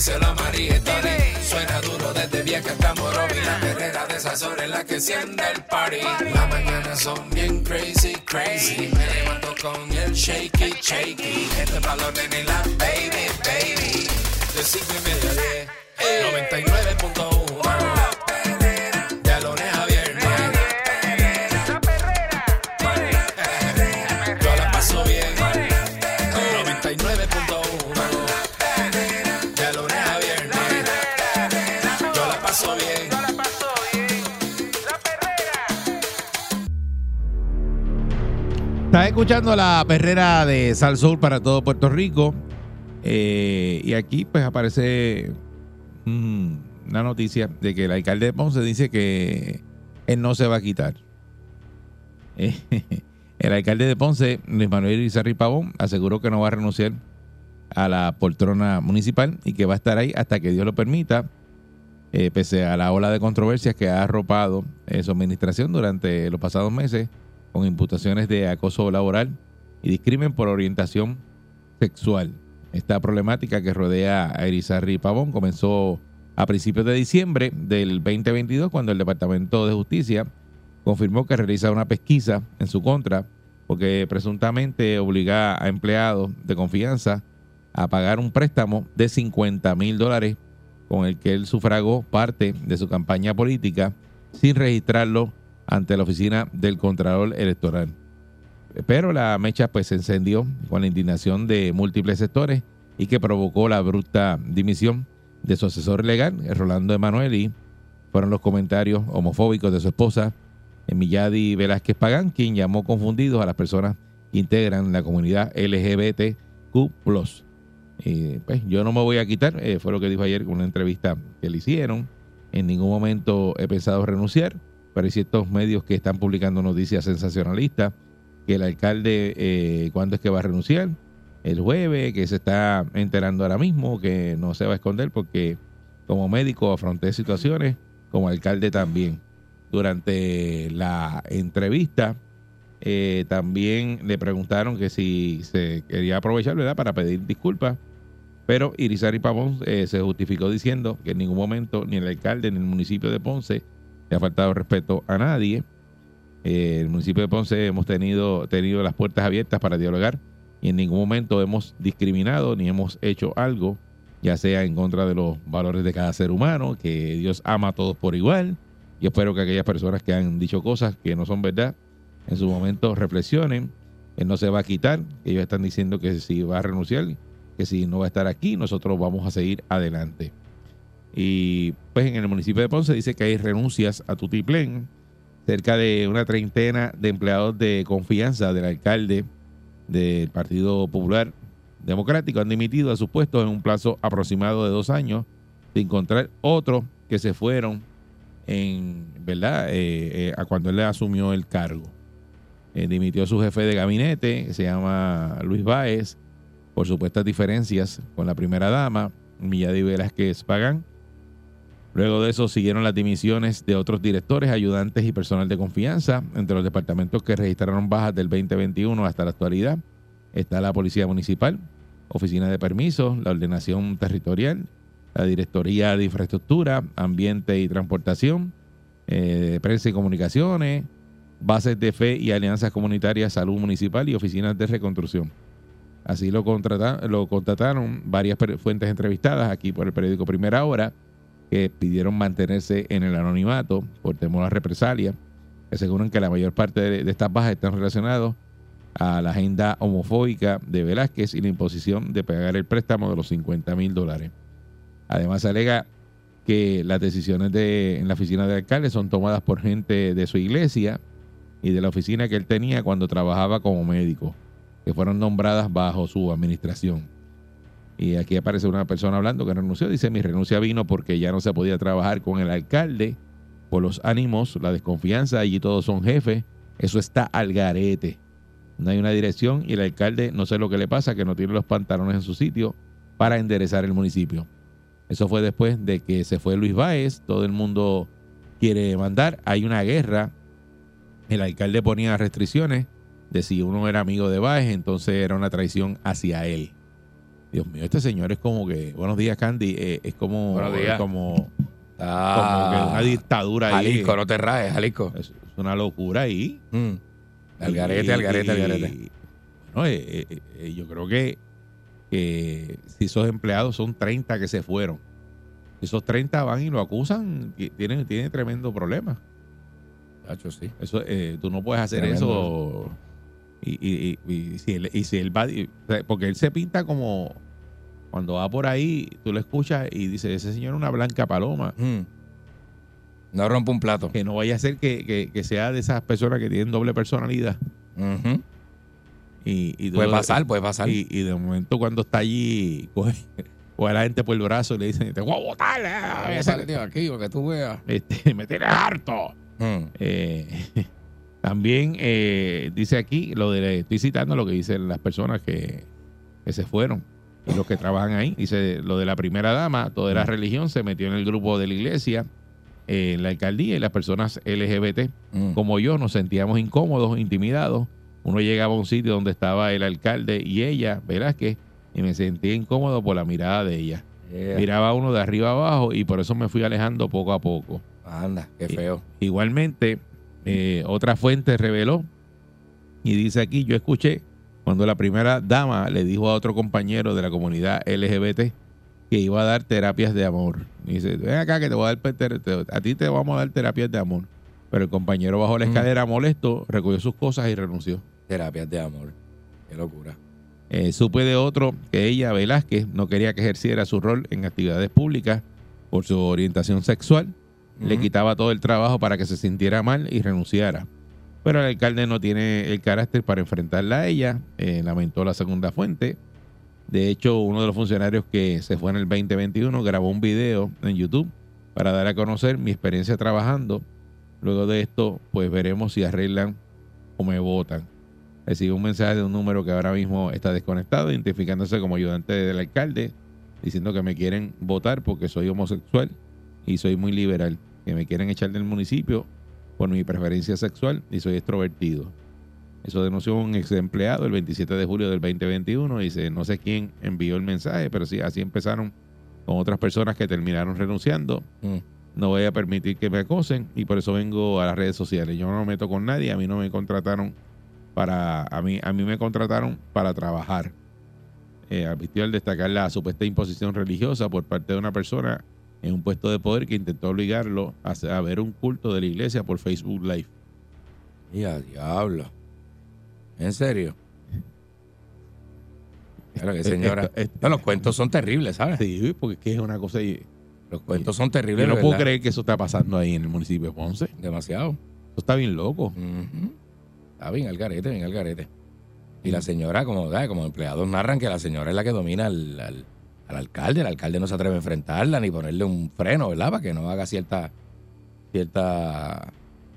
díselo a María. Suena duro desde vieja hasta Morovi. La perrera de esas horas en la que enciende el party. Las mañanas son bien crazy, crazy. Me levanto con el shaky, shaky. Este balón en la baby, baby. De cinco y media a diez. 99.1 Estás escuchando la perrera de Sal Soul para todo Puerto Rico. Eh, y aquí pues aparece mm, una noticia de que el alcalde de Ponce dice que él no se va a quitar. El alcalde de Ponce, Luis Manuel Izarri Pavón, aseguró que no va a renunciar a la poltrona municipal y que va a estar ahí hasta que Dios lo permita, eh, pese a la ola de controversias que ha arropado eh, su administración durante los pasados meses con imputaciones de acoso laboral y discrimen por orientación sexual. Esta problemática que rodea a Erizarri Pavón comenzó a principios de diciembre del 2022 cuando el Departamento de Justicia confirmó que realiza una pesquisa en su contra porque presuntamente obliga a empleados de confianza a pagar un préstamo de 50 mil dólares con el que él sufragó parte de su campaña política sin registrarlo ante la oficina del Contralor Electoral. Pero la mecha pues se encendió con la indignación de múltiples sectores y que provocó la abrupta dimisión de su asesor legal, Rolando Emanueli. Fueron los comentarios homofóbicos de su esposa, Emiliadi Velázquez Pagán, quien llamó confundidos a las personas que integran la comunidad LGBTQ+. Y, pues, yo no me voy a quitar, eh, fue lo que dijo ayer en una entrevista que le hicieron. En ningún momento he pensado renunciar, pero hay ciertos medios que están publicando noticias sensacionalistas que el alcalde, eh, ¿cuándo es que va a renunciar? El jueves, que se está enterando ahora mismo, que no se va a esconder porque como médico afronté situaciones, como alcalde también. Durante la entrevista, eh, también le preguntaron que si se quería aprovechar, ¿verdad?, para pedir disculpas. Pero Irizarry Pavón eh, se justificó diciendo que en ningún momento ni el alcalde ni el municipio de Ponce le ha faltado respeto a nadie. Eh, el municipio de Ponce hemos tenido, tenido las puertas abiertas para dialogar y en ningún momento hemos discriminado ni hemos hecho algo, ya sea en contra de los valores de cada ser humano, que Dios ama a todos por igual. Y espero que aquellas personas que han dicho cosas que no son verdad, en su momento reflexionen. Él no se va a quitar, ellos están diciendo que si va a renunciar, que si no va a estar aquí, nosotros vamos a seguir adelante. Y pues en el municipio de Ponce dice que hay renuncias a Tutiplén, cerca de una treintena de empleados de confianza del alcalde del Partido Popular Democrático han dimitido a sus puestos en un plazo aproximado de dos años, sin encontrar otros que se fueron en, ¿verdad?, Eh, eh, a cuando él asumió el cargo. Eh, dimitió su jefe de gabinete, que se llama Luis Báez, por supuestas diferencias con la primera dama, Milladi Velázquez Pagán. Luego de eso siguieron las dimisiones de otros directores, ayudantes y personal de confianza. Entre los departamentos que registraron bajas del 2021 hasta la actualidad está la Policía Municipal, Oficina de Permisos, la Ordenación Territorial, la Directoría de Infraestructura, Ambiente y Transportación, eh, Prensa y Comunicaciones, Bases de Fe y Alianzas Comunitarias, Salud Municipal y Oficinas de Reconstrucción. Así lo, lo contrataron varias fuentes entrevistadas aquí por el periódico Primera Hora que pidieron mantenerse en el anonimato por temor a represalia. Aseguran que la mayor parte de, de estas bajas están relacionadas a la agenda homofóbica de Velázquez y la imposición de pagar el préstamo de los 50 mil dólares. Además, alega que las decisiones de, en la oficina del alcalde son tomadas por gente de su iglesia y de la oficina que él tenía cuando trabajaba como médico, que fueron nombradas bajo su administración. Y aquí aparece una persona hablando que renunció. Dice, mi renuncia vino porque ya no se podía trabajar con el alcalde por los ánimos, la desconfianza. Allí todos son jefes Eso está al garete. No hay una dirección y el alcalde no sé lo que le pasa, que no tiene los pantalones en su sitio para enderezar el municipio. Eso fue después de que se fue Luis Báez, todo el mundo quiere mandar, hay una guerra, el alcalde ponía restricciones de si uno era amigo de Báez, entonces era una traición hacia él. Dios mío, este señor es como que, buenos días Candy, eh, es como, Buenos días. como, como que Ah, una dictadura ahí. Jalisco, no te rajes, Jalisco. Es, es una locura ahí. Mm. Al garete, al garete, al garete. Bueno, eh, eh, yo creo que, que si esos empleados son 30 que se fueron, esos 30 van y lo acusan, ti- tienen, tienen tremendo problema. Chacho, sí. Eso, eh, tú no puedes hacer Tremendo. eso. Y, y- y- y si él, y si él va, porque él se pinta como cuando va por ahí, tú lo escuchas y dice, ese señor es una blanca paloma. Mm. No rompe un plato. Que no vaya a ser que, que- que sea de esas personas que tienen doble personalidad. Y, y Puede pasar, puede pasar. Y, y de momento cuando está allí, coge, coge a la gente por el brazo y le dicen, te voy a botar, eh, Voy a salir de aquí, para que tú veas. este, me tienes harto. Mm. Eh, también eh, dice aquí, lo de, estoy citando lo que dicen las personas que, que se fueron y los que trabajan ahí. Dice lo de la primera dama, toda la religión se metió en el grupo de la iglesia, eh, en la alcaldía y las personas LGBT Mm. como yo nos sentíamos incómodos, intimidados. Uno llegaba a un sitio donde estaba el alcalde y ella, Velázquez, y me sentía incómodo por la mirada de ella. Yeah. Miraba a uno de arriba abajo y por eso me fui alejando poco a poco. Anda, qué feo. Igualmente, eh, otra fuente reveló y dice aquí, yo escuché cuando la primera dama le dijo a otro compañero de la comunidad LGBT que iba a dar terapias de amor. Y dice, ven acá que te voy a dar, a ti te vamos a dar terapias de amor. Pero el compañero bajó la Mm. escalera molesto, recogió sus cosas y renunció. Terapias de amor. Qué locura. Eh, supe de otro que ella, Velázquez, no quería que ejerciera su rol en actividades públicas por su orientación sexual. Le quitaba todo el trabajo para que se sintiera mal y renunciara. Pero el alcalde no tiene el carácter para enfrentarla a ella, eh, lamentó la segunda fuente. De hecho, uno de los funcionarios que se fue en el 2021 grabó un video en YouTube para dar a conocer mi experiencia trabajando. Luego de esto, pues veremos si arreglan o me votan. Recibe un mensaje de un número que ahora mismo está desconectado, identificándose como ayudante del alcalde, diciendo que me quieren votar porque soy homosexual y soy muy liberal, que me quieren echar del municipio por mi preferencia sexual y soy extrovertido. Eso denunció un ex empleado el 27 de julio del 2021. Dice, no sé quién envió el mensaje, pero sí, así empezaron con otras personas que terminaron renunciando. Mm. No voy a permitir que me acosen y por eso vengo a las redes sociales. Yo no me meto con nadie, a mí no me contrataron para, a mí, a mí me contrataron para trabajar. Eh, advirtió al destacar la supuesta imposición religiosa por parte de una persona en un puesto de poder que intentó obligarlo a, ver un culto de la iglesia por Facebook Live. Y a diablo. ¿En serio? Claro que señora. Esto- esto- No, los cuentos son terribles, ¿sabes? Sí, porque es una cosa... y- Los cuentos son terribles. Yo no puedo creer que eso está pasando ahí en el municipio de Ponce. Eso Demasiado. está bien loco. Está bien al garete, bien al garete. Y la señora, como, ¿sabes? como empleados narran que la señora es la que domina al, al- al alcalde. El alcalde no se atreve a enfrentarla ni ponerle un freno, ¿verdad? Para que no haga cierta, cierta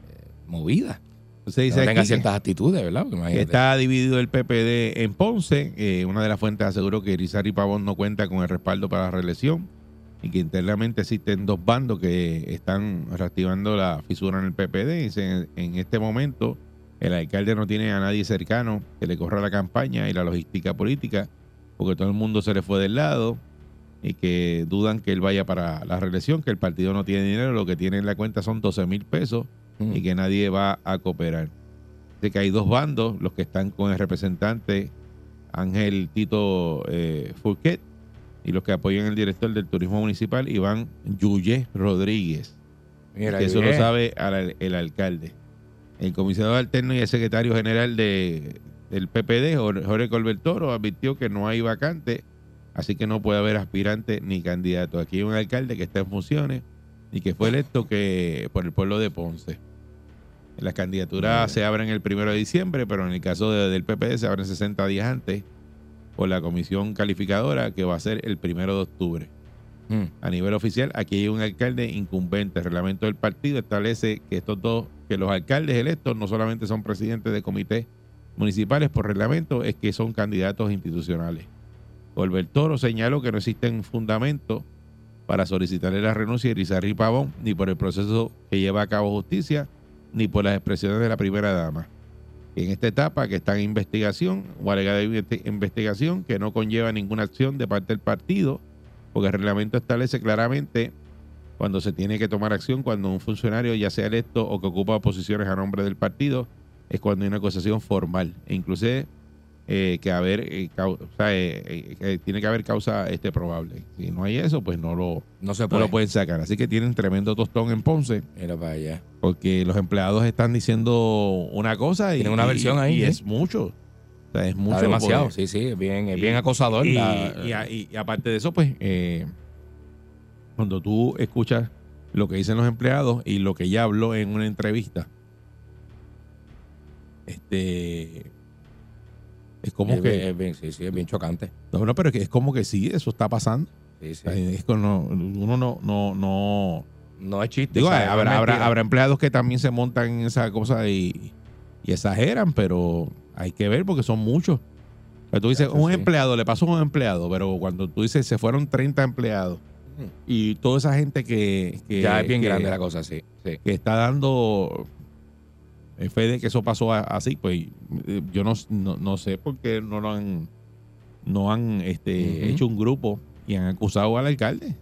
eh, movida. Dice no tenga ciertas actitudes, ¿verdad? Que está dividido el PPD en Ponce. Eh, una de las fuentes aseguró que Rizari Pavón no cuenta con el respaldo para la reelección y que internamente existen dos bandos que están reactivando la fisura en el PPD. Dice, en este momento el alcalde no tiene a nadie cercano que le corra la campaña y la logística política porque todo el mundo se le fue del lado y que dudan que él vaya para la reelección, que el partido no tiene dinero, lo que tiene en la cuenta son 12 mil pesos Mm. y que nadie va a cooperar. De que hay dos bandos, los que están con el representante Ángel Tito eh, Furquet y los que apoyan al director del turismo municipal, Iván Yuye Rodríguez. Mira, que eso lo sabe el alcalde. El comisionado alterno y el secretario general de, del PPD, Jor- Jorge Colbertoro, advirtió que no hay vacante, así que no puede haber aspirante ni candidato. Aquí hay un alcalde que está en funciones y que fue electo que por el pueblo de Ponce. Las candidaturas se abren el primero de diciembre, pero en el caso de- del PPD se abren 60 días antes por la comisión calificadora que va a ser el primero de octubre Mm. a nivel oficial, aquí hay un alcalde incumbente. El reglamento del partido establece que estos dos que los alcaldes electos no solamente son presidentes de comités municipales por reglamento, es que son candidatos institucionales. Colbert Toro señaló que no existen fundamentos para solicitarle la renuncia de Irizarry Pavón, ni por el proceso que lleva a cabo justicia, ni por las expresiones de la primera dama. En esta etapa que está en investigación o alegada investi- investigación que no conlleva ninguna acción de parte del partido, porque el reglamento establece claramente cuando se tiene que tomar acción cuando un funcionario ya sea electo o que ocupa posiciones a nombre del partido, es cuando hay una acusación formal. E inclusive eh, que haber, eh, cau- o sea, eh, tiene que haber causa este probable. Si no hay eso, pues no lo, No se no lo pueden sacar. Así que tienen tremendo tostón en Ponce, Mira para allá. porque los empleados están diciendo una cosa y, Tienen una y- versión ahí, y es mucho. O sea, es mucho. Está demasiado, sí, sí, es bien, es bien acosador. y, la- y y- aparte de eso, pues, eh, cuando tú escuchas lo que dicen los empleados y lo que ella habló en una entrevista, este es como es, que bien- es bien, sí, sí, es bien chocante. no, no, pero es que es como que sí, eso está pasando. Sí, sí. O sea, es que no- uno no, no, no No es chiste. digo, o sea, es habrá, habrá, empleados que también se montan en esa cosa y, y exageran, pero hay que ver porque son muchos. Tú dices, un sí. empleado, le pasó a un empleado, pero cuando tú dices, se fueron 30 empleados y toda esa gente que, que, ya es bien que- grande la cosa, sí. sí. que está dando fe de que eso pasó así, pues eh, yo no, no, no sé por qué no lo han, no han este, hecho un grupo y han acusado al alcalde.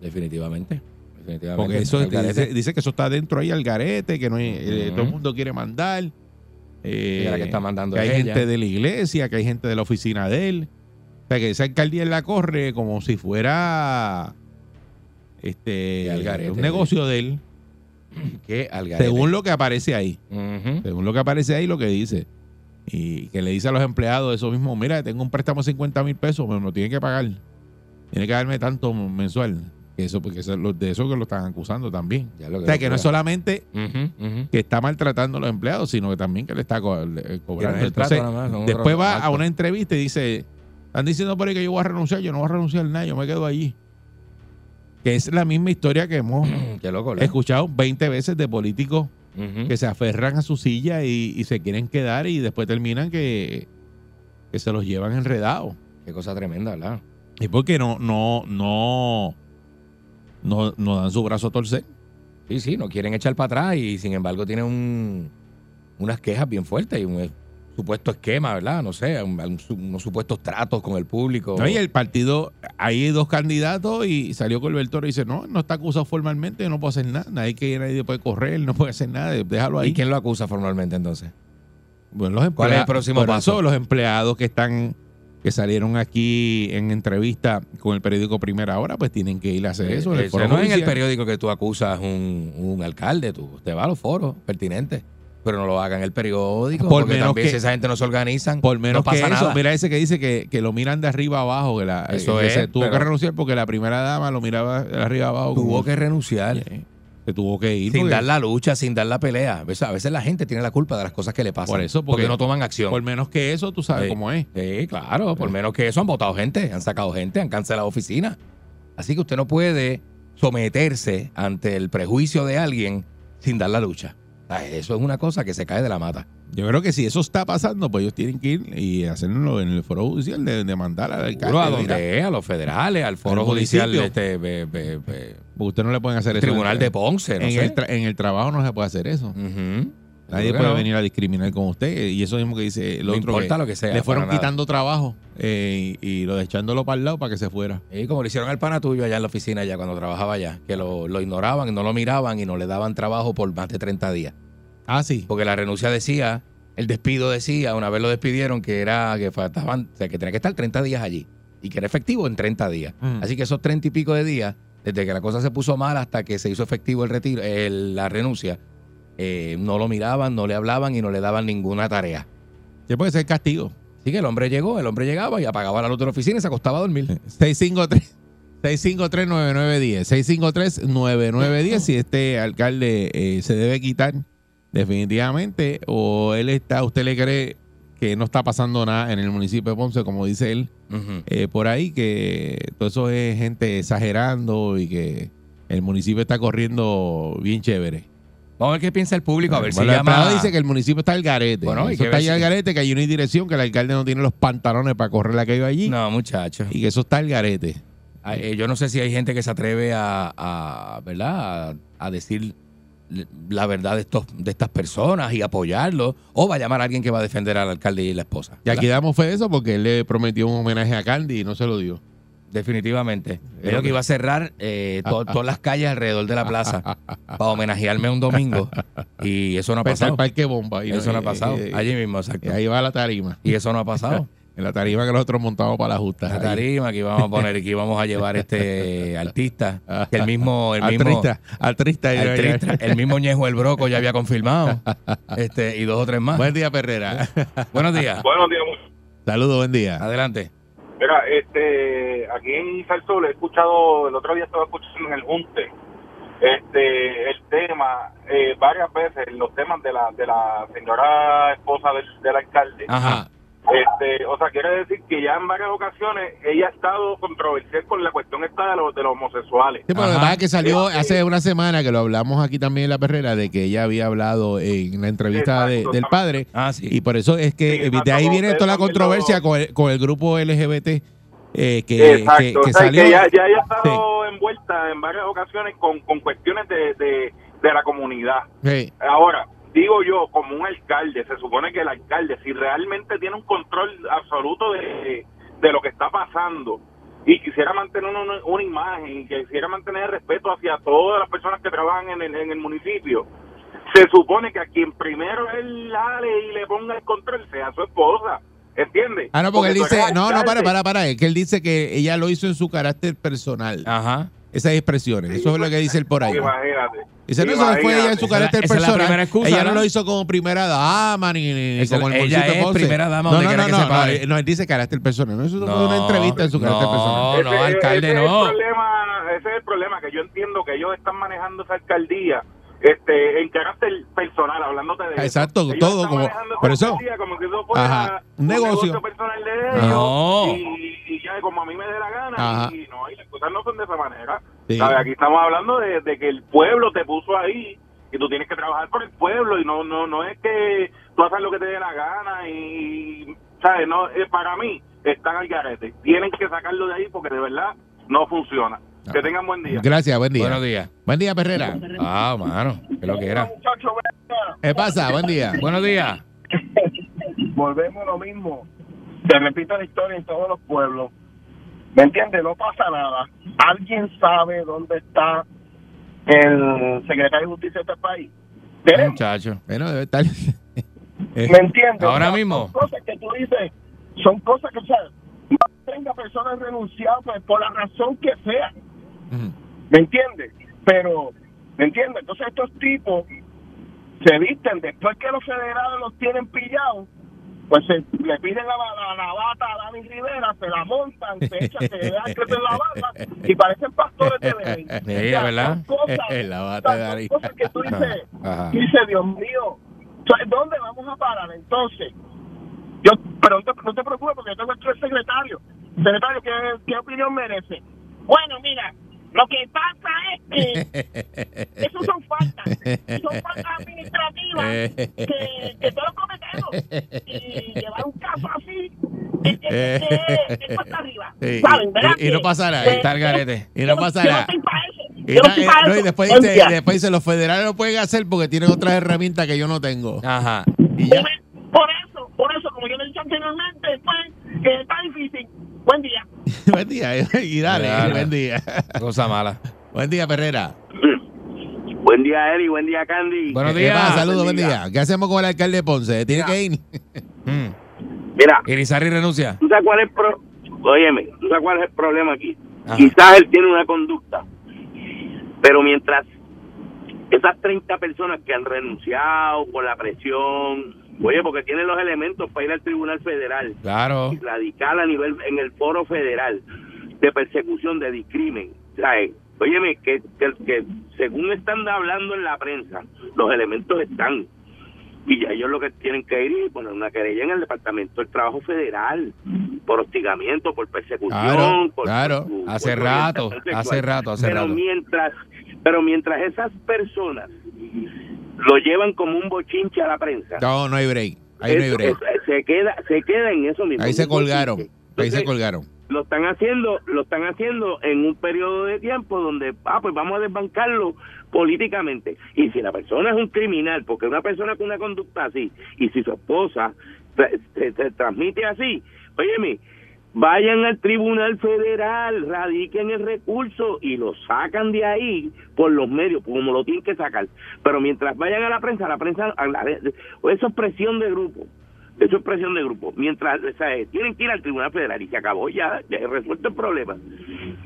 Definitivamente. Definitivamente. Porque eso dice, dice que eso está dentro ahí al garete, que no hay- eh, todo el mundo quiere mandar. eh, Que la que está mandando que hay ella. gente de la iglesia, que hay gente de la oficina de él. O sea, que esa alcaldía la corre como si fuera este un negocio de él, según lo que aparece ahí. Según lo que aparece ahí, lo que dice. Y que le dice a los empleados eso mismo, mira, tengo un préstamo de 50 mil pesos, pero no tiene que pagar. Tiene que darme tanto mensual. Que eso, porque eso- lo- de eso que lo están acusando también. Ya lo O sea, que no es solamente que está maltratando a los empleados, sino que también que le está co- le- Que no cobrando. trato Entonces, nada más, son después va a una entrevista y dice, están diciendo por ahí que yo voy a renunciar, yo no voy a renunciar nada, yo me quedo allí. Que es la misma historia que hemos escuchado 20 veces de políticos que se aferran a su silla y, y se quieren quedar y después terminan que, que se los llevan enredados. Qué cosa tremenda, ¿verdad? Y porque no, no, no, no, no dan su brazo a torcer. Sí, sí, no quieren echar para atrás y sin embargo tienen un, unas quejas bien fuertes y un supuesto esquema, ¿verdad? No sé, un- unos supuestos tratos con el público. No, y el partido, hay dos candidatos y salió Colberto y dice, no, no está acusado formalmente, yo no puedo hacer nada, nadie, que, nadie puede correr, no puede hacer nada, déjalo ahí. ¿Y quién lo acusa formalmente entonces? Bueno, los ¿Cuál es el próximo paso? eso, los empleados que están que salieron aquí en entrevista con el periódico Primera Hora, pues tienen que ir a hacer eso. en el Ese foro Eh, no es en el periódico que tú acusas un, un alcalde, tú te vas a los foros pertinentes. Pero no lo hagan en el periódico, Por porque menos también que- si esa gente no se organizan, Por menos no pasa que eso, nada. mira ese que dice que, que lo miran de arriba abajo, que, la, Eso que es, se tuvo pero- que renunciar porque la primera dama lo miraba de arriba abajo. Tuvo como- que renunciar. Eh, se tuvo que ir. Sin porque- dar la lucha, sin dar la pelea. A veces, a veces la gente tiene la culpa de las cosas que le pasan. Por eso, porque, porque- no toman acción. por menos que eso, tú sabes Sí. cómo es. Sí, claro, por menos que eso han votado gente, han sacado gente, han cancelado oficinas. Así que usted no puede someterse ante el prejuicio de alguien sin dar la lucha. Eso es una cosa que se cae de la mata. Yo creo que si eso está pasando, pues ellos tienen que ir y hacerlo en el foro judicial de, de mandar al alcalde. Seguro a donde es, a los federales, al foro Al judicial, este, be- be- be- porque usted no le pueden hacer eso. tribunal en, de Ponce, no en sé. el tra- en el trabajo no se puede hacer eso. Ujú. Nadie puede no. venir a discriminar con usted. Y eso mismo que dice el No otro. importa lo que sea, Le fueron quitando trabajo eh, y, y lo echándolo para el lado para que se fuera. Y como le hicieron al pana tuyo allá en la oficina, ya cuando trabajaba allá, que lo, lo ignoraban y no lo miraban y no le daban trabajo por más de 30 días. Ah, sí. Porque la renuncia decía, el despido decía, una vez lo despidieron, que era que faltaban, o sea, que tenía que estar 30 días allí y que era efectivo en 30 días. Mm. Así que esos 30 y pico de días, desde que la cosa se puso mal hasta que se hizo efectivo el retiro, el- la renuncia, eh, no lo miraban, no le hablaban y no le daban ninguna tarea. Sí, puede ser castigo. Así que el hombre llegó, el hombre llegaba y apagaba la luz de la oficina y se acostaba a dormir. 653. 653-9910. 653-9910. Si este alcalde eh, se debe quitar definitivamente o él está, usted le cree que no está pasando nada en el municipio de Ponce, como dice él, eh, por ahí, que todo eso es gente exagerando y que el municipio está corriendo bien chévere. Vamos a ver qué piensa el público, a ver Bueno, si llama. dice que el municipio está al garete. Bueno, hay eso está allá al garete, que hay una dirección, que el alcalde no tiene los pantalones para correr la que iba allí. No, muchachos. Y que eso está al garete. Eh, yo no sé si hay gente que se atreve a, a, ¿verdad? A, a decir la verdad de estos de estas personas y apoyarlo o va a llamar a alguien que va a defender al alcalde y la esposa. Y aquí damos fe de eso porque él le prometió un homenaje a Candy y no se lo dio. Definitivamente. Creo que que- iba a cerrar eh, to- todas las calles alrededor de la plaza para homenajearme un domingo y eso no ha Pasa el pasado. parque bomba. y Eso no ha pasado. eh, Allí mismo, exacto. y ahí va la tarima. Y eso no ha pasado. En la tarima que nosotros montamos para la justa. La ahí. tarima que íbamos a poner, que íbamos a llevar este artista, que el mismo, el mismo, el, trista- el mismo Ñejo el Broco ya había confirmado, este, y dos o tres más. Buen día, Perrera. Buenos días. Buenos días. Saludos, buen día. Adelante. Mira, este, aquí en Salsol he escuchado, el otro día estaba escuchando en el Junte, este, el tema, eh, varias veces, los temas de la, de la señora esposa del, del alcalde. Ajá. Este, o sea, quiere decir que ya en varias ocasiones ella ha estado controversial con la cuestión esta de los, de los homosexuales. Sí, pero lo que Ajá. pasa es que salió hace una semana que lo hablamos aquí también en la perrera de que ella había hablado en la entrevista de- del padre Ah, sí. y por eso es que Sí, eh, de ahí viene toda la controversia lo- con el, con el grupo LGBT eh, que, que, Exacto, que o sea, salió. que ya, ya ella ha estado envuelta en varias ocasiones con, con cuestiones de, de, de la comunidad. Sí. Ahora, digo yo, como un alcalde, se supone que el alcalde, si realmente tiene un control absoluto de, de lo que está pasando y quisiera mantener una, una imagen y quisiera mantener el respeto hacia todas las personas que trabajan en el, en el municipio, se supone que a quien primero él jale y le ponga el control sea su esposa. ¿Entiendes? Ah, no, porque él dice, no, no, para, para, para, es que él dice que ella lo hizo en su carácter personal. Ajá. Esas expresiones, eso es lo que dice él por ahí. Imagínate. Dice, no, eso fue ella en su Esa carácter esa es la personal. excusa, ella no ¿no? lo hizo como primera dama ni, ni- como el ella es Ponce. primera dama no, no, no, que no, no, no, él dice carácter personal. No, eso fue una entrevista en su carácter no, personal. no, alcalde, ese no. Es el problema, ese es el problema, que yo entiendo que ellos están manejando esa alcaldía este, en carácter personal, hablándote de. Exacto, Ellos todo como- por eso- como que eso fuera Ajá, un negocio. personal de ellos No. y, y ya como a mí me dé la gana Ajá. y no, y las cosas no son de esa manera. Sí. ¿Sabes? Aquí estamos hablando de, de que el pueblo te puso ahí y tú tienes que trabajar por el pueblo y no no no es que tú haces lo que te dé la gana y sabes no eh, para mí están al garete tienen que sacarlo de ahí porque de verdad no funciona que tengan buen día Gracias, buen día. Buenos días. Buen día, Perrera. Ah, mano, que lo que era. muchachos ¿Qué pasa? Buen día. Buenos días. volvemos a lo mismo. Se repite la historia en todos los pueblos. ¿Me entiendes? No pasa nada. ¿Alguien sabe dónde está el secretario de justicia de este país? Tenemos. Muchacho. Bueno, debe estar. ¿Me entiendes? Ahora O sea, mismo. Son cosas que tú dices, son cosas que, o sea, no tenga personas renunciadas pues, por la razón que sea. ¿Me entiendes? Pero, ¿me entiendes? Entonces estos tipos se visten después que los federales los tienen pillados, pues se, le piden la, la, la bata a Dani Rivera, se la montan, se echan, se dejan crecer la bata y parecen pastores de Belén. Sí, O sea, ¿verdad? cosas, La bata de Dani. cosas que tú dices, Ajá. dices, Dios mío, ¿dónde vamos a parar entonces? Yo, pero no te, no te preocupes porque yo tengo el secretario. Secretario, ¿qué, ¿qué opinión merece? Bueno, mira, lo que pasa es que eso son faltas, son faltas administrativas que, que todos cometemos. Y llevar un caso así es, es, es, es, es cuesta arriba. Sí, ¿Saben, y- verdad? y no pasará, Está el garete. Y no yo pasa yo nada. estoy pa' eso. Y, no eh, no, y después dice, día. después dice, los federales lo pueden hacer porque tienen otras herramientas que yo no tengo. Ajá. Y ya. Por eso, por eso, como yo le he dicho anteriormente, pues, que está difícil. Buen día. día. Y dale, Dale. buen día. Cosa mala. buen día, Perrera. Buen día, Eri. Buen día, Candy. Buenos ¿Qué días. pasa? Saludos, buen Buen día. ¿Qué hacemos con el alcalde de Ponce? ¿Tiene que ir? Mm. Mira, Irizarry renuncia. ¿tú sabes cuál es el pro... Óyeme, ¿tú sabes cuál es el problema aquí? Ajá. Quizás él tiene una conducta, pero mientras esas 30 personas que han renunciado por la presión, oye, porque tienen los elementos para ir al Tribunal Federal, Claro. radical a nivel en el foro federal de persecución de discrimen. ¿sabes? Óyeme, que, que, que según están hablando en la prensa, los elementos están. Y ya ellos lo que tienen que ir es poner una querella en el Departamento del Trabajo Federal por hostigamiento, por persecución. Claro, por, claro. por Hace rato, hace rato, hace pero rato. Mientras, pero mientras esas personas lo llevan como un bochinche a la prensa. No, no hay break. Ahí no hay break. eso- se queda se queda en eso mismo. Ahí se colgaron. Ahí se colgaron. lo están haciendo lo están haciendo en un periodo de tiempo donde ah pues vamos a desbancarlo políticamente y si la persona es un criminal porque una persona con una conducta así y si su esposa se, se- se transmite así óyeme vayan al tribunal federal radiquen el recurso y lo sacan de ahí por los medios como lo tienen que sacar pero mientras vayan a la prensa la prensa a la- eso es presión de grupo eso es presión de grupo. Mientras, o sea, tienen que ir al Tribunal Federal y se acabó ya, ya he resuelto el problema.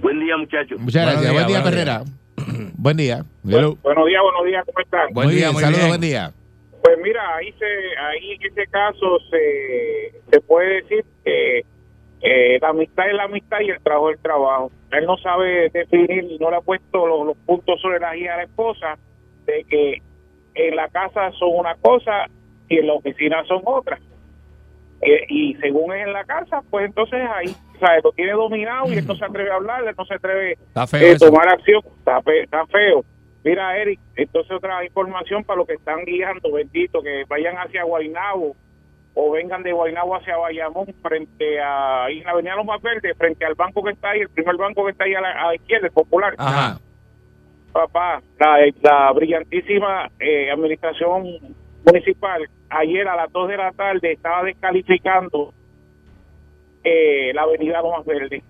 Buen día, muchachos. Muchas gracias. buen día, buenos Perrera. buen día. Buenos días, buenos días, ¿cómo están? Buen muy día, bien, saludos, bien. buen día. Pues mira, ahí, se, ahí en ese caso se, se puede decir que eh, la amistad es la amistad y el trabajo es el trabajo. Él no sabe definir, no le ha puesto los, los puntos sobre la guía a la esposa de que en la casa son una cosa y en la oficina son otra. Eh, y según es en la casa, pues entonces ahí, sea, lo tiene dominado y él no se atreve a hablar, él no se atreve feo eh, tomar acción. Está, está feo. Mira, Eric, entonces otra información para los que están guiando, bendito, que vayan hacia Guaynabo o vengan de Guaynabo hacia Bayamón, frente a, ahí en la Avenida Loma Verde, frente al banco que está ahí, el primer banco que está ahí a la, a la izquierda, el Popular. Ajá. Papá, la, la brillantísima eh, administración municipal ayer a las 2 de la tarde estaba descalificando eh, la avenida Lomas Verde.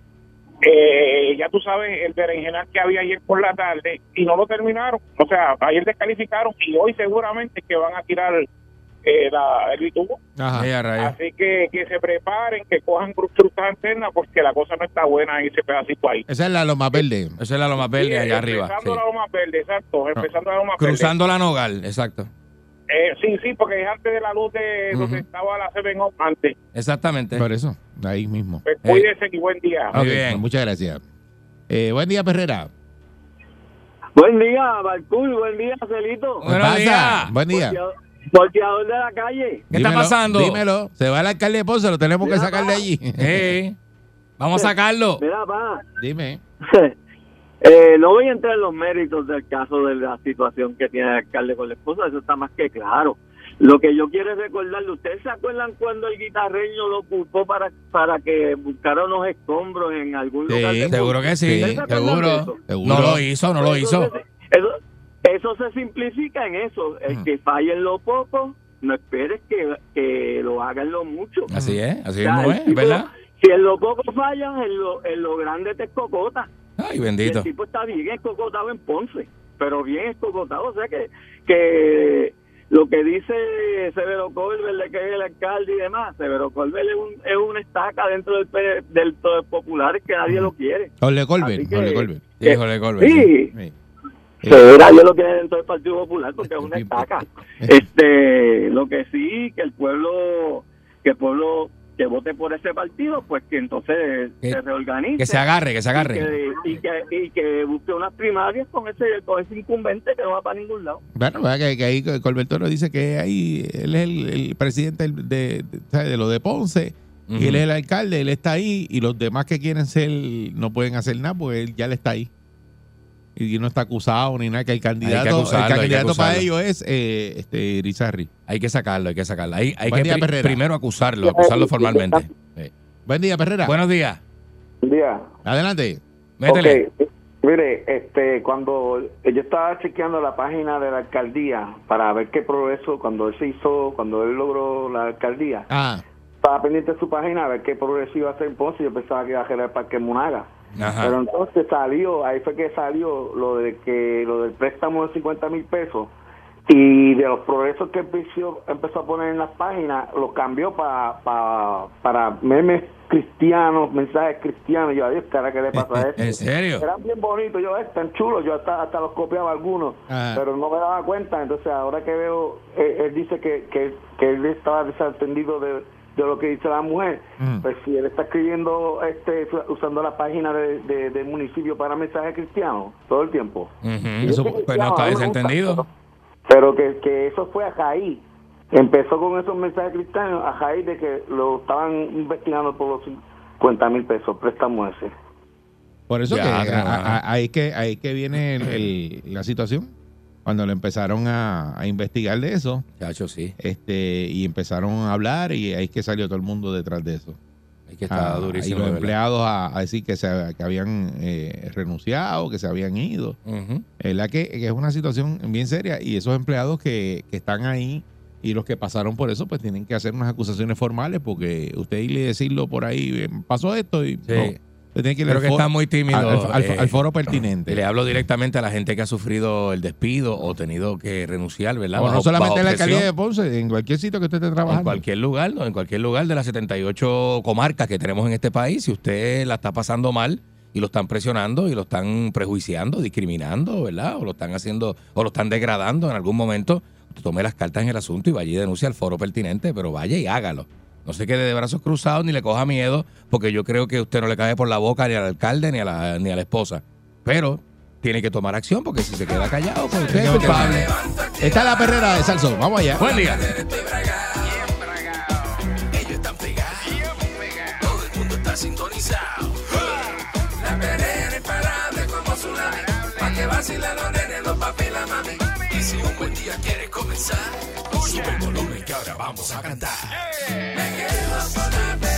Eh, ya tú sabes el berenjenal que había ayer por la tarde y no lo terminaron. O sea, ayer descalificaron y hoy seguramente que van a tirar eh, la, el bitumo. Ajá. Así que que se preparen, que cojan trucas antenas porque la cosa no está buena en ese pedacito ahí. Esa es la Loma Verde. Esa es la Loma Verde Sí, allá arriba. Empezando sí. la Loma Verde, exacto. Empezando la Loma Verde. Cruzando la Nogal, exacto. Eh, sí, sí, porque es antes de la luz de donde Ujú. estaba la Seven Up antes. Exactamente. Por eso, ahí mismo. Pues Eh. cuídense y buen día. Muy Ok, bien. pues muchas gracias. Eh, buen día, Perrera. Buen día, Balcul, buen día, Celito. ¿Qué Buenos pasa? días. Buen día. Volteador de la calle. ¿Qué está pasando? Dímelo. Se va el alcalde de Ponce, lo tenemos que sacar de allí. Eh, Vamos a sacarlo. Mira, pa, Dime. eh, no voy a entrar en los méritos del caso de la situación que tiene el alcalde con la esposa, eso está más que claro. Lo que yo quiero es recordarle, ¿ustedes se acuerdan cuando el guitarreño lo culpó para, para que buscara unos escombros en algún Sí, lugar? de Seguro que sí, Sí, ¿Ustedes se acuerdan de seguro. No lo hizo, no lo hizo. Eso, eso se simplifica en eso. El que falle en lo poco, no esperes que, que lo haga en lo mucho. Así es, así O sea, mismo el es, tipo- ¿verdad? Si en lo poco fallan, en lo, en lo grande te escocota. Ay, Y bendito. el tipo está bien escocotado en Ponce, pero bien escocotado. O sea que, que lo que dice Severo Colbert de que es el alcalde y demás, Severo Colbert es, un, es una estaca dentro del, P- del todo popular que nadie lo quiere. Ole Colbert. Ole Colbert. Híjole, Colbert. sí. Sí, Sí. Que nadie lo quiere dentro del Partido Popular porque es una estaca. Este, lo que sí, que el pueblo, que el pueblo que vote por ese partido, pues que entonces Que- se reorganice. Que se agarre, que se y agarre. que, y, que, y que busque unas primarias con ese, con ese incumbente que no va para ningún lado. Bueno, que, que ahí Colberto nos dice que ahí él es el, el presidente de, de, de lo de Ponce y él es el alcalde, él está ahí y los demás que quieren ser no pueden hacer nada porque él ya le está ahí. Y no está acusado ni nada, que el candidato, acusarlo, hay el que candidato para acusarlo. ellos es eh, este Irizarry. Hay que sacarlo, hay que sacarlo. Hay, hay Buen que día, pri- Perrera. primero acusarlo, acusarlo formalmente. Sí. Buen día, Perrera. Buenos días. día. Adelante. Métele. Mire, este, cuando yo estaba chequeando la página de la alcaldía para ver qué progreso, cuando él se hizo, cuando él logró la alcaldía, Ah, estaba pendiente de su página a ver qué progreso iba a hacer en Ponce. Yo pensaba que iba a hacer el Parque Pero entonces salió, ahí fue que salió lo de que lo del préstamo de 50 mil pesos y de los progresos que empezó, empezó a poner en las páginas, lo cambió pa, pa- para memes cristianos, mensajes cristianos. Yo, adiós, cara, ¿qué le pasa a esto? ¿En serio? Eran bien bonitos, yo, eh, están chulos, yo hasta, hasta los copiaba algunos, Ajá. pero no me daba cuenta. Entonces, ahora que veo, eh, él dice que, que, que él estaba desatendido de, de lo que dice la mujer, pues si él está escribiendo, este usando la página de, de- del municipio para mensajes cristianos todo el tiempo. Eso- pues no está desentendido. Pero que, que eso fue a raíz. Empezó con esos mensajes cristianos a raíz de que lo estaban investigando por los 50 mil pesos, préstamo ese. por eso Ya, que a- a- ahí que ahí que viene el- el- la situación. Cuando le empezaron a, a investigar de eso, Chacho, sí. este, y empezaron a hablar y ahí es que salió todo el mundo detrás de eso. Es que está Ah, durísimo. Y los empleados a, a decir que, se, que habían eh, renunciado, que se habían ido. Ujú. Es la que, que es una situación bien seria y esos empleados que, que están ahí y los que pasaron por eso, pues tienen que hacer unas acusaciones formales porque usted irle y decirlo por ahí, pasó esto y Sí. no, usted tiene que ir Creo que está muy tímido. al, al- eh, al foro pertinente. Le hablo directamente a la gente que ha sufrido el despido o tenido que renunciar, ¿verdad? O Bajo- no solamente en la alcaldía de Ponce, en cualquier sitio que usted esté trabajando. En cualquier lugar, ¿no? en cualquier lugar de las 78 comarcas que tenemos en este país, si usted la está pasando mal y lo están presionando y lo están prejuiciando, discriminando, ¿verdad? O lo están haciendo, o lo están degradando en algún momento, usted tome las cartas en el asunto y vaya y denuncie al foro pertinente, pero vaya y hágalo. No se quede de brazos cruzados ni le coja miedo, porque yo creo que usted no le cae por la boca ni al alcalde ni a la, ni a la esposa. Pero tiene que tomar acción, porque si se queda callado, pues usted es culpable. Está la perrera de Salso. Vamos allá. Buen día. Ellos están pegados. Todo el mundo está sintonizado. La perrera imparable como tsunami. Pa' que vacilan los nenes, los papi y la mami. Y si un buen día quieres comenzar, sube el volumen ahora vamos a cantar. Me quedo con la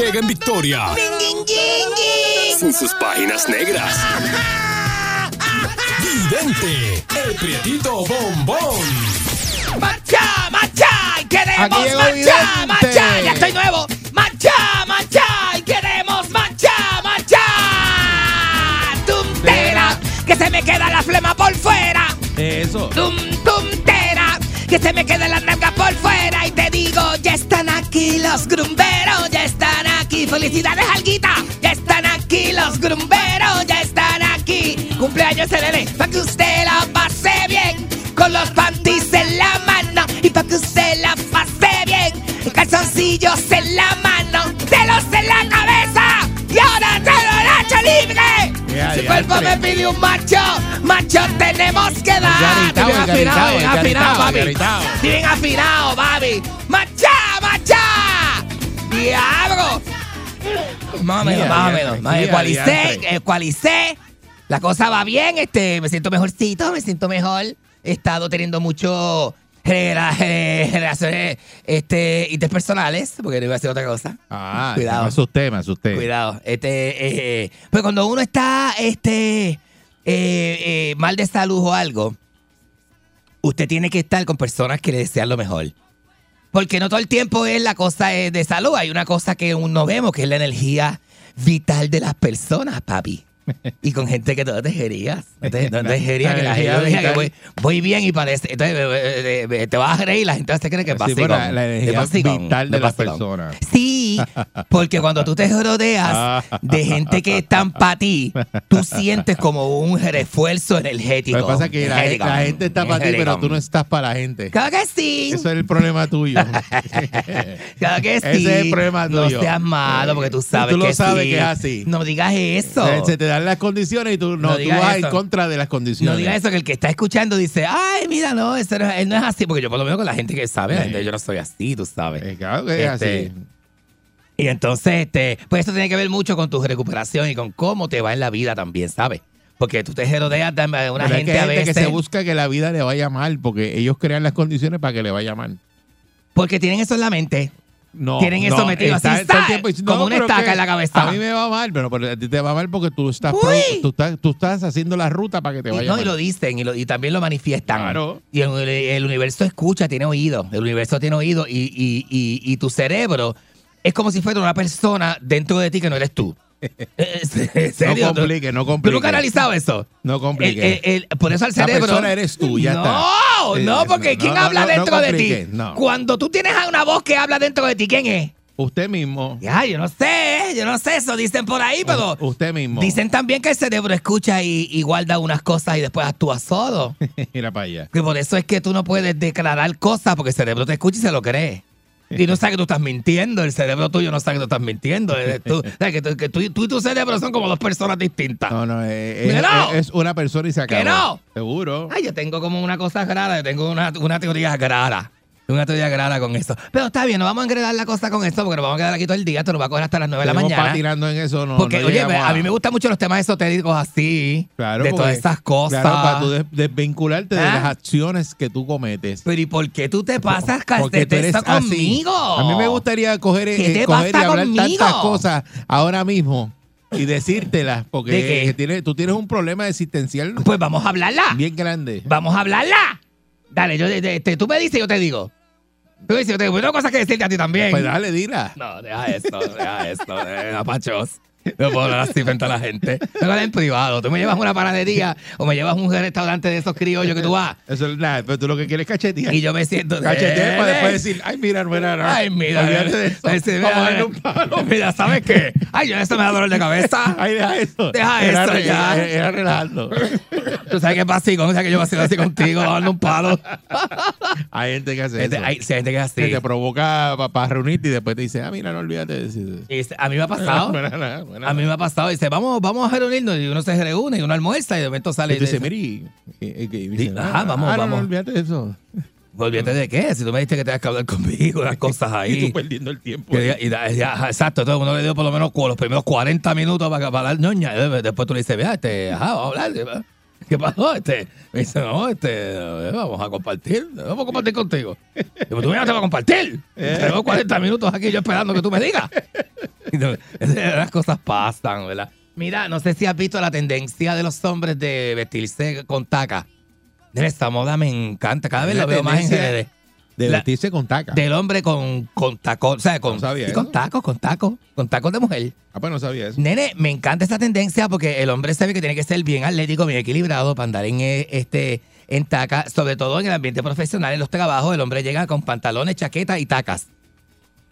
Llega en victoria. Sin sus páginas negras. Vidente, el prietito bombón. ¡Marcha, marcha! ¡Y queremos Aquí llegó marcha, Vidente. marcha! ¡Ya estoy nuevo! ¡Marcha, marcha! ¡Y queremos marcha, marcha! ¡Tumtera! ¡Que se me queda la flema por fuera! Eso. ¡Tum, tumtera! ¡Que se me queda la nalga por fuera! Y te digo, ya están aquí los grumberos, ya están aquí. ¡Felicidades, Alguita! Ya están aquí los grumberos, ya están aquí. Cumpleaños el nene, para que usted la pase bien. Con los panties en la mano y para que usted la pase bien. Calzoncillos en la mano, celos en la cabeza. Y ahora te lo libre. Su ya, cuerpo me pide un macho, macho tenemos que dar. Garitao, bien afinado, bien afinado, papi. bien afinado, papi. ¡Macha, macha! ¡Diablo! Más o menos, más o menos. Ecualicé, diantre. ecualicé. La cosa va bien, este, me siento mejorcito, me siento mejor. He estado teniendo mucho rela- eh, relaciones este, interpersonales, porque no iba a hacer otra cosa. Ah, Cuidado. Me asusté, me asusté. Cuidado. Este, eh, pues cuando uno está este, eh, eh, mal de salud o algo, usted tiene que estar con personas que le desean lo mejor. Porque no todo el tiempo es la cosa eh, de salud. Hay una cosa que uno vemos, que es la energía vital de las personas, papi. Y con gente que tú no te jerías. No te, no te jerías, que la energía gente diga que voy, voy bien y parece. Entonces eh, eh, eh, te vas a reír y la gente se cree que es Sí, la- la de energía vacilón, vital de las personas. Sí, porque cuando tú te rodeas de gente que están para ti, tú sientes como un refuerzo energético. Lo que pasa es que la, gente está para ti, pero tú no estás para la gente. Claro que sí. Eso es el problema tuyo. Claro que sí. Ese es el problema No tuyo. seas malo porque tú sabes Tú lo que sabes sí. que es así. No digas eso. Se- te las condiciones y tú no, No tú vas eso. en contra de las condiciones. No digas eso, que el que está escuchando dice, ay, mira, no, eso no, él no es así, porque yo por lo menos con la gente que sabe, la gente, yo no soy así, tú sabes. Eh, claro que es Este, así. Y entonces, este, pues esto tiene que ver mucho con tu recuperación y con cómo te va en la vida también, ¿sabes? Porque tú te rodeas de una Pero es gente que a hay veces. que se busca que la vida le vaya mal porque ellos crean las condiciones para que le vaya mal. Porque tienen eso en la mente. No, Tienen eso no, metido está así, todo el ¿sabes? tiempo diciendo, Como no, una estaca que en la cabeza. A mí me va mal, pero, pero a ti te va mal porque tú estás, pro- tú estás, tú estás haciendo la ruta para que te Y, vaya no, mal. y lo dicen y, lo- y también lo manifiestan. Claro. Y el, el universo escucha, tiene oído. El universo tiene oído y, y- y- y tu cerebro es como si fuera una persona dentro de ti que no eres tú. ¿En serio? No complique, no ¿Tú complique. nunca has analizado eso? No complique. El- el- el- por eso al La cerebro. persona eres tú, ya no, está. no, Eh, porque no, ¿quién no, habla dentro de ti? Cuando tú tienes a una voz que habla dentro de ti, ¿quién es? Usted mismo. Ya, yo no sé, yo no sé, eso dicen por ahí, pero Usted mismo. dicen también que el cerebro escucha y, y guarda unas cosas y después actúa solo. Mira para allá. Que por eso es que tú no puedes declarar cosas porque el cerebro te escucha y se lo cree. Y no sabe que tú estás mintiendo, el cerebro tuyo no sabe que tú estás mintiendo. Tú, que, tú, que tú, tú y tu cerebro son como dos personas distintas. No, no, eh, es, ¡Que no! es- es una persona y se acabó. ¡Que no! Seguro. Ay, yo tengo como una cosa rara, yo tengo una, una teoría rara. Una teoría rara con eso. Pero está bien, no vamos a enredar la cosa con esto porque nos vamos a quedar aquí todo el día, esto nos va a coger hasta las 9 de la mañana. patinando en eso. No, Porque, no oye, a mí me gustan mucho los temas esotéricos así. Claro, de porque- todas estas cosas. Claro, para tú des- desvincularte de ¿Ah? las acciones que tú cometes. Pero ¿y por qué tú te pasas esto así. conmigo? A mí me gustaría coger, eh, ¿Qué te coger y hablar conmigo? tantas cosas ahora mismo y decírtelas. Porque ¿De tú tienes un problema existencial Pues vamos a hablarla. bien grande. Vamos a hablarla. Dale, yo, te- tú me dices, yo te digo. Tú dices, tengo cosas que decirte a ti también. Pues dale, dila. No, deja esto, deja esto, deja pachos. No puedo hablar así frente a la gente. No hablar en privado. Tú me llevas a una panadería o me llevas a un restaurante de esos criollos que tú vas Eso es nada, pero tú lo que quieres es cachetear. y yo me siento. Cachetear para después decir, ay, mira, no era nada. Ay, mira, Olvídate de eso. Ay, sí, Vamos a mira, darle un palo. mira, ¿sabes qué? Ay, yo eso me da dolor de cabeza. Ay, deja eso. Deja Era eso ya. Era, era relajando. Tú sabes que vacío, o sea que yo vacilo así contigo, dando un palo. Hay gente que hace Este, eso. hay, sí, hay gente que Que así. te provoca para reunirte y después te dice, ah, mira, no olvídate de eso. A mí me ha pasado. A mí me ha pasado. Dice, vamos, vamos a reunirnos. Y uno se reúne y uno almuerza y de momento sale. Y y dice, miri, y- y- y dice, ajá, ah, vamos, ah, vamos. No, olvídate de eso. Olvídate de qué. Si tú me dijiste que tenías que hablar conmigo, unas cosas Y ahí. tú perdiendo el tiempo. Que y ajá, exacto, todo uno le dio por lo menos los primeros 40 minutos para, para hablar ñoña. Después tú le dices, vea, este, ajá, vamos a hablar. ¿Qué pasó? Este, me dice, no, este, eh, vamos a compartir. Vamos a compartir contigo. Digo, tú me llamas a compartir. Tengo 40 minutos aquí yo esperando que tú me digas. Las cosas pasan, ¿verdad? Mira, no sé si has visto la tendencia de los hombres de vestirse con taca. De esta moda me encanta. Cada vez La lo veo más en redes. De La- vestirse con taca. Del hombre con, con tacos, o sea, con, No sabía sí, con tacos, con tacos, con tacos de mujer. Ah, pues no sabía eso. Nene, me encanta esta tendencia porque el hombre sabe que tiene que ser bien atlético, bien equilibrado para andar en eh, este en taca, sobre todo en el ambiente profesional, en los trabajos, el hombre llega con pantalones, chaquetas y tacas.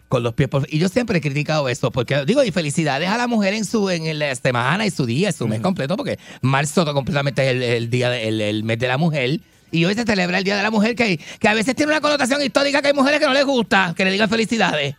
Con los pies por- Y yo siempre he criticado eso, porque digo, y felicidades a la mujer en su en la semana y su día, en su mes completo, porque marzo completamente es el, el día el, el mes de la mujer. Y hoy se celebra el Día de la Mujer, que, que a veces tiene una connotación histórica que hay mujeres que no les gusta, que le digan felicidades.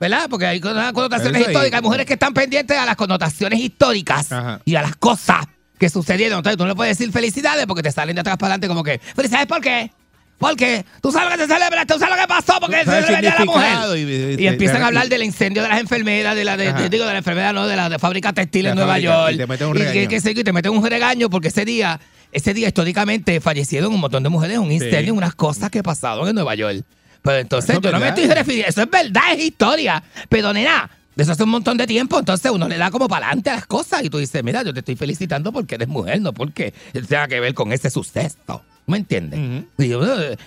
¿Verdad? Porque hay connotaciones históricas, hay mujeres que están pendientes a las connotaciones históricas Ajá. y a las cosas que sucedieron. Entonces tú no le puedes decir felicidades porque te salen de atrás para adelante como que, ¿felicidades por qué? Porque tú sabes lo que se celebra, tú sabes lo que pasó porque se celebra el Día de la mujer. y- y- Y, empiezan y- a hablar del incendio de las enfermeras, de la de, de- digo, de la enfermedad, no, de la de fábrica textil en Nueva York. y te meten un regaño. que- te meten un regaño porque ese día, ese día históricamente fallecieron un montón de mujeres, un incendio, unas cosas que pasaron en Nueva York. Pero entonces yo no me estoy refiriendo, eso es verdad, es historia. Pero nena, de eso hace un montón de tiempo, entonces uno le da como para adelante a las cosas y tú dices, mira, yo te estoy felicitando porque eres mujer, no porque tenga que ver con ese suceso. ¿Me entiendes?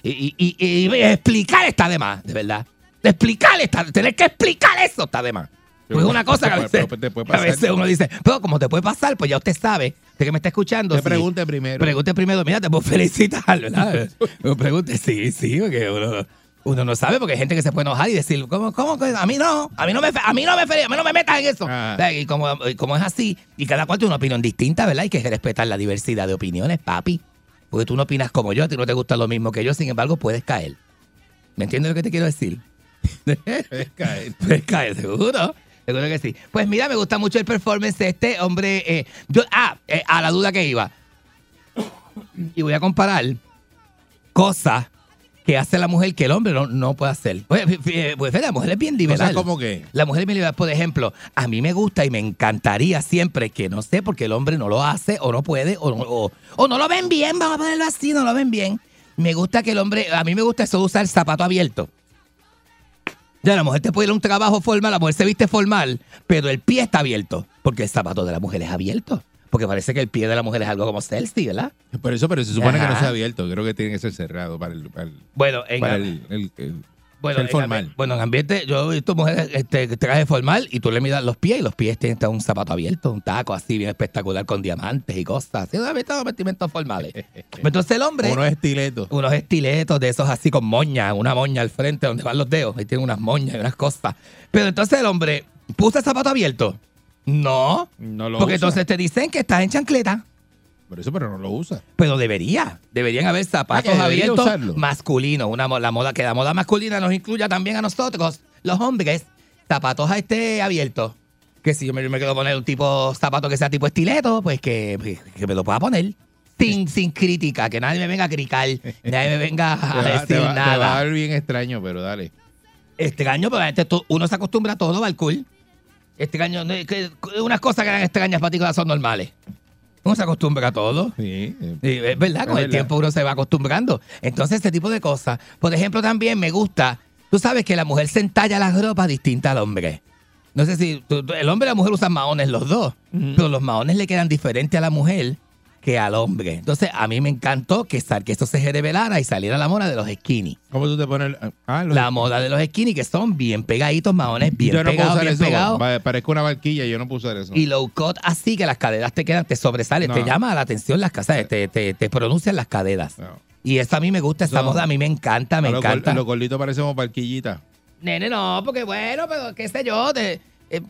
y, y- y- y- y explicar está de más, de verdad. Explicar está, tener que explicar eso está de más. Pues es una cosa que a veces, a veces uno dice, pero como te puede pasar, pues ya usted sabe, usted que me está escuchando. Te sí. pregunte primero. Pregunte primero, mira, te puedo felicitar, ¿verdad? Me pregunte, sí, sí, porque uno, uno no sabe, porque hay gente que se puede enojar y decir, ¿cómo, cómo a mí no? A mí no me, a mí no me, a mí no me metas en eso. Ah. Y como, y como es así, y cada cual tiene una opinión distinta, ¿verdad? Hay que respetar la diversidad de opiniones, papi. Porque tú no opinas como yo, a ti no te gusta lo mismo que yo, sin embargo, puedes caer. ¿Me entiendes lo que te quiero decir? Puedes caer. Puedes caer, seguro. Seguro que sí. Pues mira, me gusta mucho el performance de este hombre. eh, yo, ah, eh, a la duda que iba. Y voy a comparar cosas que hace la mujer que el hombre no, no puede hacer. Pues, fi- pues, la mujer es bien liberal. Cosas como que. La mujer es bien liberal. Por ejemplo, a mí me gusta y me encantaría siempre que no sé porque el hombre no lo hace o no puede o o, o no lo ven bien, vamos a ponerlo así, no lo ven bien. Me gusta que el hombre, a mí me gusta eso de usar zapato abierto. Ya la mujer te puede ir a un trabajo formal, la mujer se viste formal, pero el pie está abierto, porque el zapato de la mujer es abierto. Porque parece que el pie de la mujer es algo como sexy, ¿verdad? Por eso, pero se supone que no sea abierto. Creo que tiene que ser cerrado para el. Para el, Bueno, en, para el- el- el- Bueno, Ser en formal. bueno, en ambiente, yo he visto mujeres este, que traje formal y tú le miras los pies y los pies tienen un zapato abierto, un taco así bien espectacular con diamantes y cosas. Así, ¿no? Todos vestimentos formales. Entonces el hombre, Unos estiletos. unos estiletos de esos así con moña, una moña al frente donde van los dedos, ahí tiene unas moñas y unas cosas. Pero entonces el hombre, ¿puso el zapato abierto? No, No lo porque usa. entonces te dicen que estás en chancleta. Por eso, pero no lo usa. Pero debería. Deberían haber zapatos Ah, que abiertos usarlo. masculinos. Una, la moda, que la moda masculina nos incluya también a nosotros, los hombres, zapatos a este abiertos. Que si yo me, me quiero poner un tipo zapato que sea tipo estileto, pues que, que me lo pueda poner. Sin, sin crítica, que nadie me venga a criticar, nadie me venga a te decir va- te va a nada. dar bien extraño, pero dale. Este año, pero este, tú- uno se acostumbra a todo, Balcool. Este año, no, que, unas cosas que eran extrañas para ti son normales. Uno se acostumbra a todo. Sí. eh, es verdad, Es con el verdad. tiempo uno se va acostumbrando. Entonces, este tipo de cosas. Por ejemplo, también me gusta, tú sabes que la mujer se entalla las ropas distinta al hombre. No sé si tú- tú- el hombre y la mujer usan maones los dos, pero los maones le quedan diferentes a la mujer que al hombre. Entonces, a mí me encantó que, sal- que esto se revelara y saliera la moda de los skinny. ¿Cómo tú te pones? Ah, los- La moda de los skinny que son bien pegaditos, maones bien yo no puedo pegados, usar bien eso. pegados. Va- Parezco una barquilla, yo no puedo usar eso. Y low cut así que las caderas te quedan, te sobresalen, No. te llama la atención las casas, te, te, te pronuncian las caderas. No. Y eso a mí me gusta, esa No. moda a mí me encanta, me A encanta. Los gorditos parecemos barquillitas. Nene, no, porque bueno, pero qué sé yo, de, eh,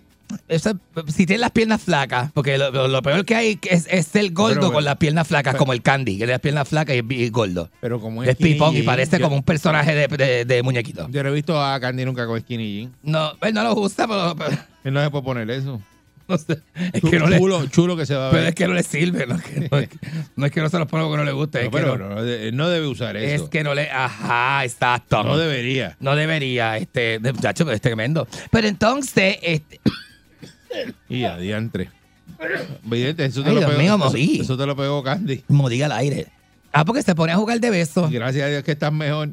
eso- si tienes las piernas flacas, porque lo, lo- lo peor que hay es, es el gordo Pero, con las piernas flacas, pero- como el candy, que tiene las piernas flacas y es bi- gordo. Pero como Es skinny pipón y parece yo- como un personaje de, de- de muñequito. Yo no he visto a Candy nunca con skinny jean. No, él no lo usa, pero, pero Él no se puede poner eso. no sé, es que no le, chulo, chulo que se va a ver. pero es que no le sirve, no es que no, es que, no, es que no se los ponga porque no le gusta, es pero no, no, él no debe usar eso. es que no le, ajá, exacto. no debería. No debería, este, muchacho, pero es tremendo. Pero entonces, este, Y adiantre. Vidente, eso te Ay, lo Dios pegó. mío, eso- morí. Eso, te lo pegó Candy. diga al aire. Ah, porque se pone a jugar de besos. Y gracias a Dios que estás mejor.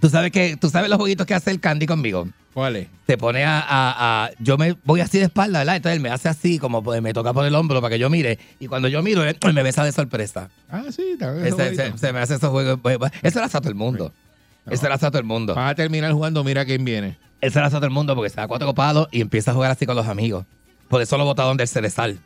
Tú sabes que, tú sabes los jueguitos que hace el Candy conmigo. ¿Cuál es? Se pone a, a- a- yo me voy así de espalda, ¿verdad? Entonces él me hace así, como pues, me toca por el hombro para que yo mire. Y cuando yo miro, él me besa de sorpresa. Ah, sí, bien. Ese- se, se me hace esos juegos. pues, pues, Eso lo hace a todo el mundo. Eso lo hace a todo el mundo. Vas a terminar jugando, mira quién viene. Eso lo hace a todo el mundo porque se da cuatro copados y empieza a jugar así con los amigos. Por eso lo botaron del Cerezal.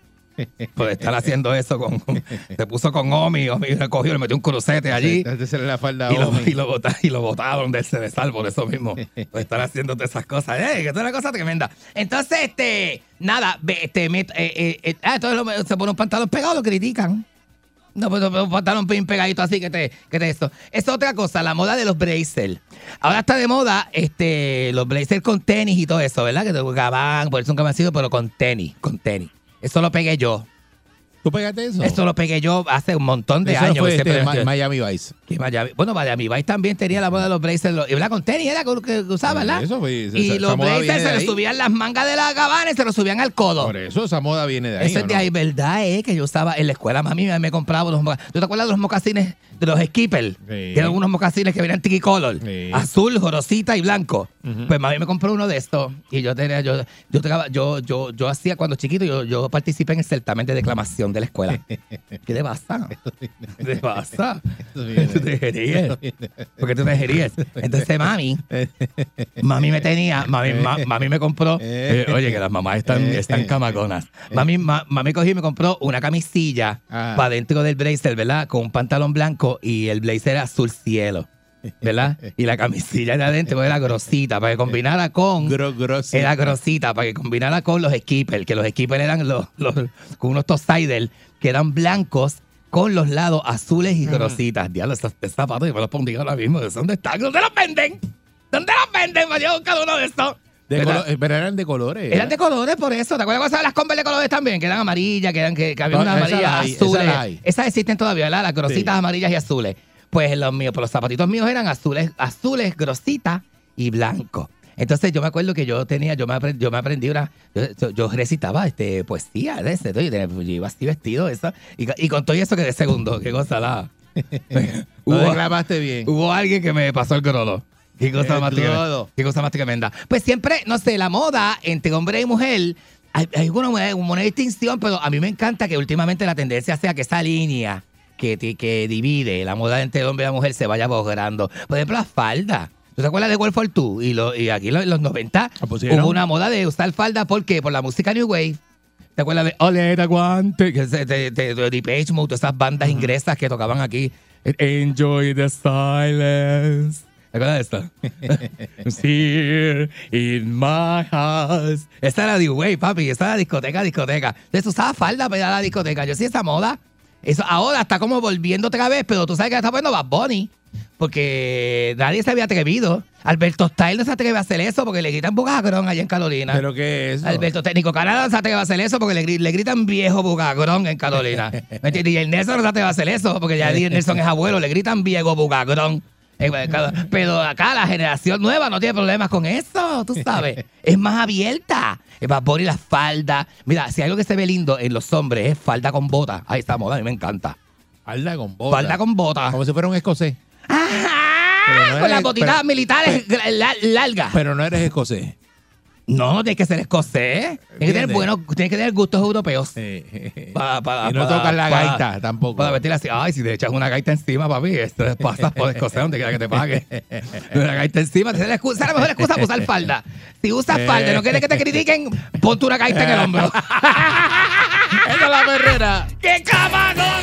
Por estar haciendo eso con, con- se puso con Omi, Omi le cogió, le metió un crucete allí se la falda y lo, y, lo bota- y lo botaron del Cerezal por eso mismo. Por estar haciendo todas esas cosas. ¡Eh! Que es una cosa tremenda. Entonces, este, nada, este, eh, eh, eh, ah, entonces lo- se pone un pantalón pegado, lo critican. No, pues un pantalón bien pegadito así que te, que te esto. Es otra cosa, la moda de los blazers. Ahora está de moda este, los blazers con tenis y todo eso, ¿verdad? Que te gabán, por eso un gabáncito, pero con tenis, con tenis. Eso lo pegué yo. ¿Tú pegaste eso? Eso lo pegué yo hace un montón de Eso años. fue ese este, Ma- Miami Vice. Miami- bueno, Miami Vice también tenía la moda de los blazers, los- y ¿verdad? Con tenis era que usaba, ¿verdad? Eso fue- esa- y los blazers se ahí. subían las mangas de la gabana y se los subían al codo. Por eso esa moda viene de ahí. Eso ¿o es de no? ahí, verdad, eh, que yo usaba en la escuela, mami me, compraba unos mocasines. ¿Tú te acuerdas de los mocasines de los Skipper? Que eran unos mocasines que venían tiki color, Sí. azul, jorosita y blanco. Ujú. Pues mami me compró uno de estos y yo tenía, yo, yo, yo, yo, yo hacía cuando chiquito, yo, yo participé en el certamen de declamación de la escuela. ¿Qué te pasa? ¿Qué te pasa? Eso viene ¿Tú te ríes? ¿Por qué tú te ríes? Entonces mami, mami me tenía, mami, ma- mami me compró, eh, oye que las mamás están, están camaconas. Mami, ma- mami cogí y me compró una camisilla Ah. para dentro del blazer, ¿verdad? Con un pantalón blanco y el blazer azul cielo. ¿Verdad? Y la camisilla de adentro era grosita para que combinara con. Gro- grosita. Era grosita para que combinara con los skippers, que los skippers eran los, los- con unos topsiders que eran blancos con los lados azules y grositas. Diablo, esos zapatos yo me los pondría ahora mismo. ¿Dónde están? ¿Dónde los venden? ¿Dónde los venden? Me llevo cada uno de estos. De pero eran de colores. Eran de colores por eso. ¿Te acuerdas cuando las Converse de colores también? Que eran amarillas, que eran que, que había No, unas esas amarillas hay, azules. Esas existen todavía, ¿verdad? Las grositas Sí. amarillas y azules. Pues los míos, pues los zapatitos míos eran azules, azules, grositas y blancos. Entonces yo me acuerdo que yo tenía, yo me aprendí, yo me aprendí una, yo, yo- recitaba este poesía de ese, yo, yo iba así vestido, eso, y, y con todo eso que de segundo, qué cosa la. Hubo, declamaste bien. hubo alguien que me pasó el grolo. Qué cosa, El más tremenda, qué cosa más tremenda. Pues siempre, no sé, la moda entre hombre y mujer, hay, hay una, una distinción, pero a mí me encanta que últimamente la tendencia sea que esa línea que, que divide la moda entre el hombre y la mujer se vaya borrando. Por ejemplo, la falda. ¿Tú te acuerdas de World for Two? Y, lo- y aquí en los 90 pusieron. hubo una moda de usar falda. ¿Por qué? Por la música New Wave. ¿Te acuerdas de Ole, te aguante? De, Depeche Mode, todas esas bandas inglesas que tocaban aquí. Enjoy the silence. ¿Te acuerdas de esto? Here in my house. Esta era New Wave, papi. Esta era discoteca, discoteca. Entonces tú usabas falda para ir a la discoteca. Yo sí esa moda. Eso ahora está como volviendo otra vez, pero tú sabes que está poniendo Bad Bunny. Porque nadie se había atrevido. Alberto Style no se atreve a hacer eso porque le gritan bucagrón allá en Carolina. ¿Pero qué es eso? Alberto Técnico Canadá no se atreve a hacer eso porque le, le gritan viejo bucagrón en Carolina. ¿Me entiendes? Y el Nelson no se atreve a hacer eso porque ya el Nelson es abuelo, le gritan viejo bucagrón. Eh, Pero acá la generación nueva no tiene problemas con eso, tú sabes. Es más abierta. Bad Bunny la falda. Mira, si hay algo que se ve lindo en los hombres es falda con bota. Ahí está moda, a mí me encanta. Falda con bota. Falda con bota. Como si fuera un escocés. Ajá, Pero no con eres- las botitas pero- militares la- largas. Pero no eres escocés. No, tienes que ser escocés. Tienes que tener buenos, tienes que tener gustos europeos. Eh, Pa- pa- y no pa- tocar la pa- gaita tampoco. Para vestir así. Ay, si te echas una gaita encima, papi, esto es pasas por escocés donde quiera que te pague. Una gaita encima, esa es la, excusa- la mejor excusa para usar falda. Si usas Eh. falda y no quieres que te critiquen, ponte una gaita en el hombro. ¡Esa es la perrera! ¡Qué camagón!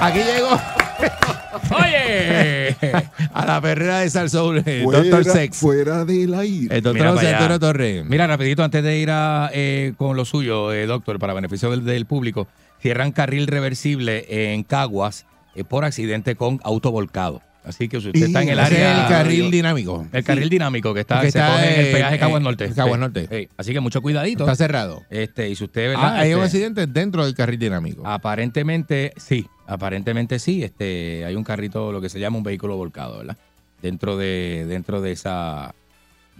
Aquí llegó Oye. a la perrera de Salsoul, Fuera, Doctor Sex. fuera del aire. El doctor Mira José para allá. Antonio Torres. Mira, rapidito, antes de ir a, eh, con lo suyo, eh, doctor, para beneficio del, del público, cierran carril reversible en Caguas eh, por accidente con auto volcado. Así que si usted Y está en el área... es el carril dinámico. El carril dinámico que está, Que se está coge en el peaje Caguas en- Norte. Caguas. Norte. Sí. Así que mucho cuidadito. Está cerrado. Este, y si usted, ¿verdad? Ah, hay un Este, accidente dentro del carril dinámico. Aparentemente sí, aparentemente sí. Este, hay un carrito, lo que se llama un vehículo volcado, ¿verdad? Dentro de, dentro de esa,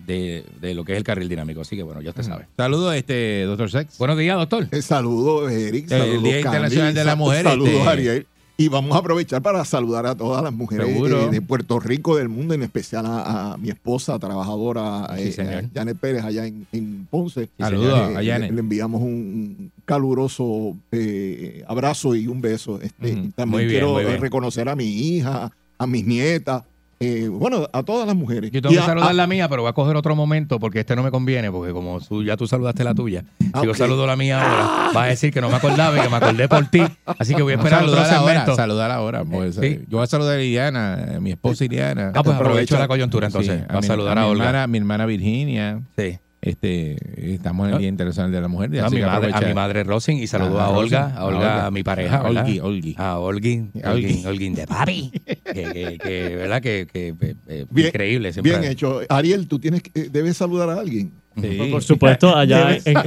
de, de lo que es el carril dinámico. Así que bueno, ya usted sabe. Saludos, este, Doctor Sex. Buenos días, doctor. Eh, Saludos, Eric. El Saludos, Día Internacional de la Mujer, Saludos, este- Ariel. Y vamos a aprovechar para saludar a todas las mujeres eh, de Puerto Rico, del mundo, en especial a, a mi esposa, trabajadora, Sí, eh, a Janet Pérez, allá en, en Ponce. Saludos Eh, a Janet. Le, le enviamos un caluroso eh, abrazo y un beso. Este, También bien, quiero reconocer a mi hija, a mis nietas, eh, bueno, a todas las mujeres. Yo tengo Y que a- saludar a- la mía, pero voy a coger otro momento porque este no me conviene, porque como tú, ya tú saludaste la tuya, si yo saludo la mía ahora, vas a decir que no me acordaba y que me acordé por ti. Así que voy a esperar otro saludar ahora, segmento. saludar ahora. pues, Sí. Yo voy a saludar a Iliana, a mi esposa Iliana. Ah, pues aprovecho la coyuntura entonces. Sí, a mi- saludar a, mi Olga. Hermana, mi hermana Virginia. Sí. Este, estamos en el Ah. Día Internacional de la Mujer. a, mi madre, a mi madre Rosin y saludo Ah, a Olga, a Olga, a mi pareja, A ¿verdad? Olgi, Olgi. A A Olgi. Olgin, Olgin de papi. que, que, que, ¿verdad? Que, que eh, eh, Bien- increíble. Siempre. Bien hecho. Ariel, tú tienes que- eh, debes saludar a alguien. Sí. Por supuesto, allá Debes- en.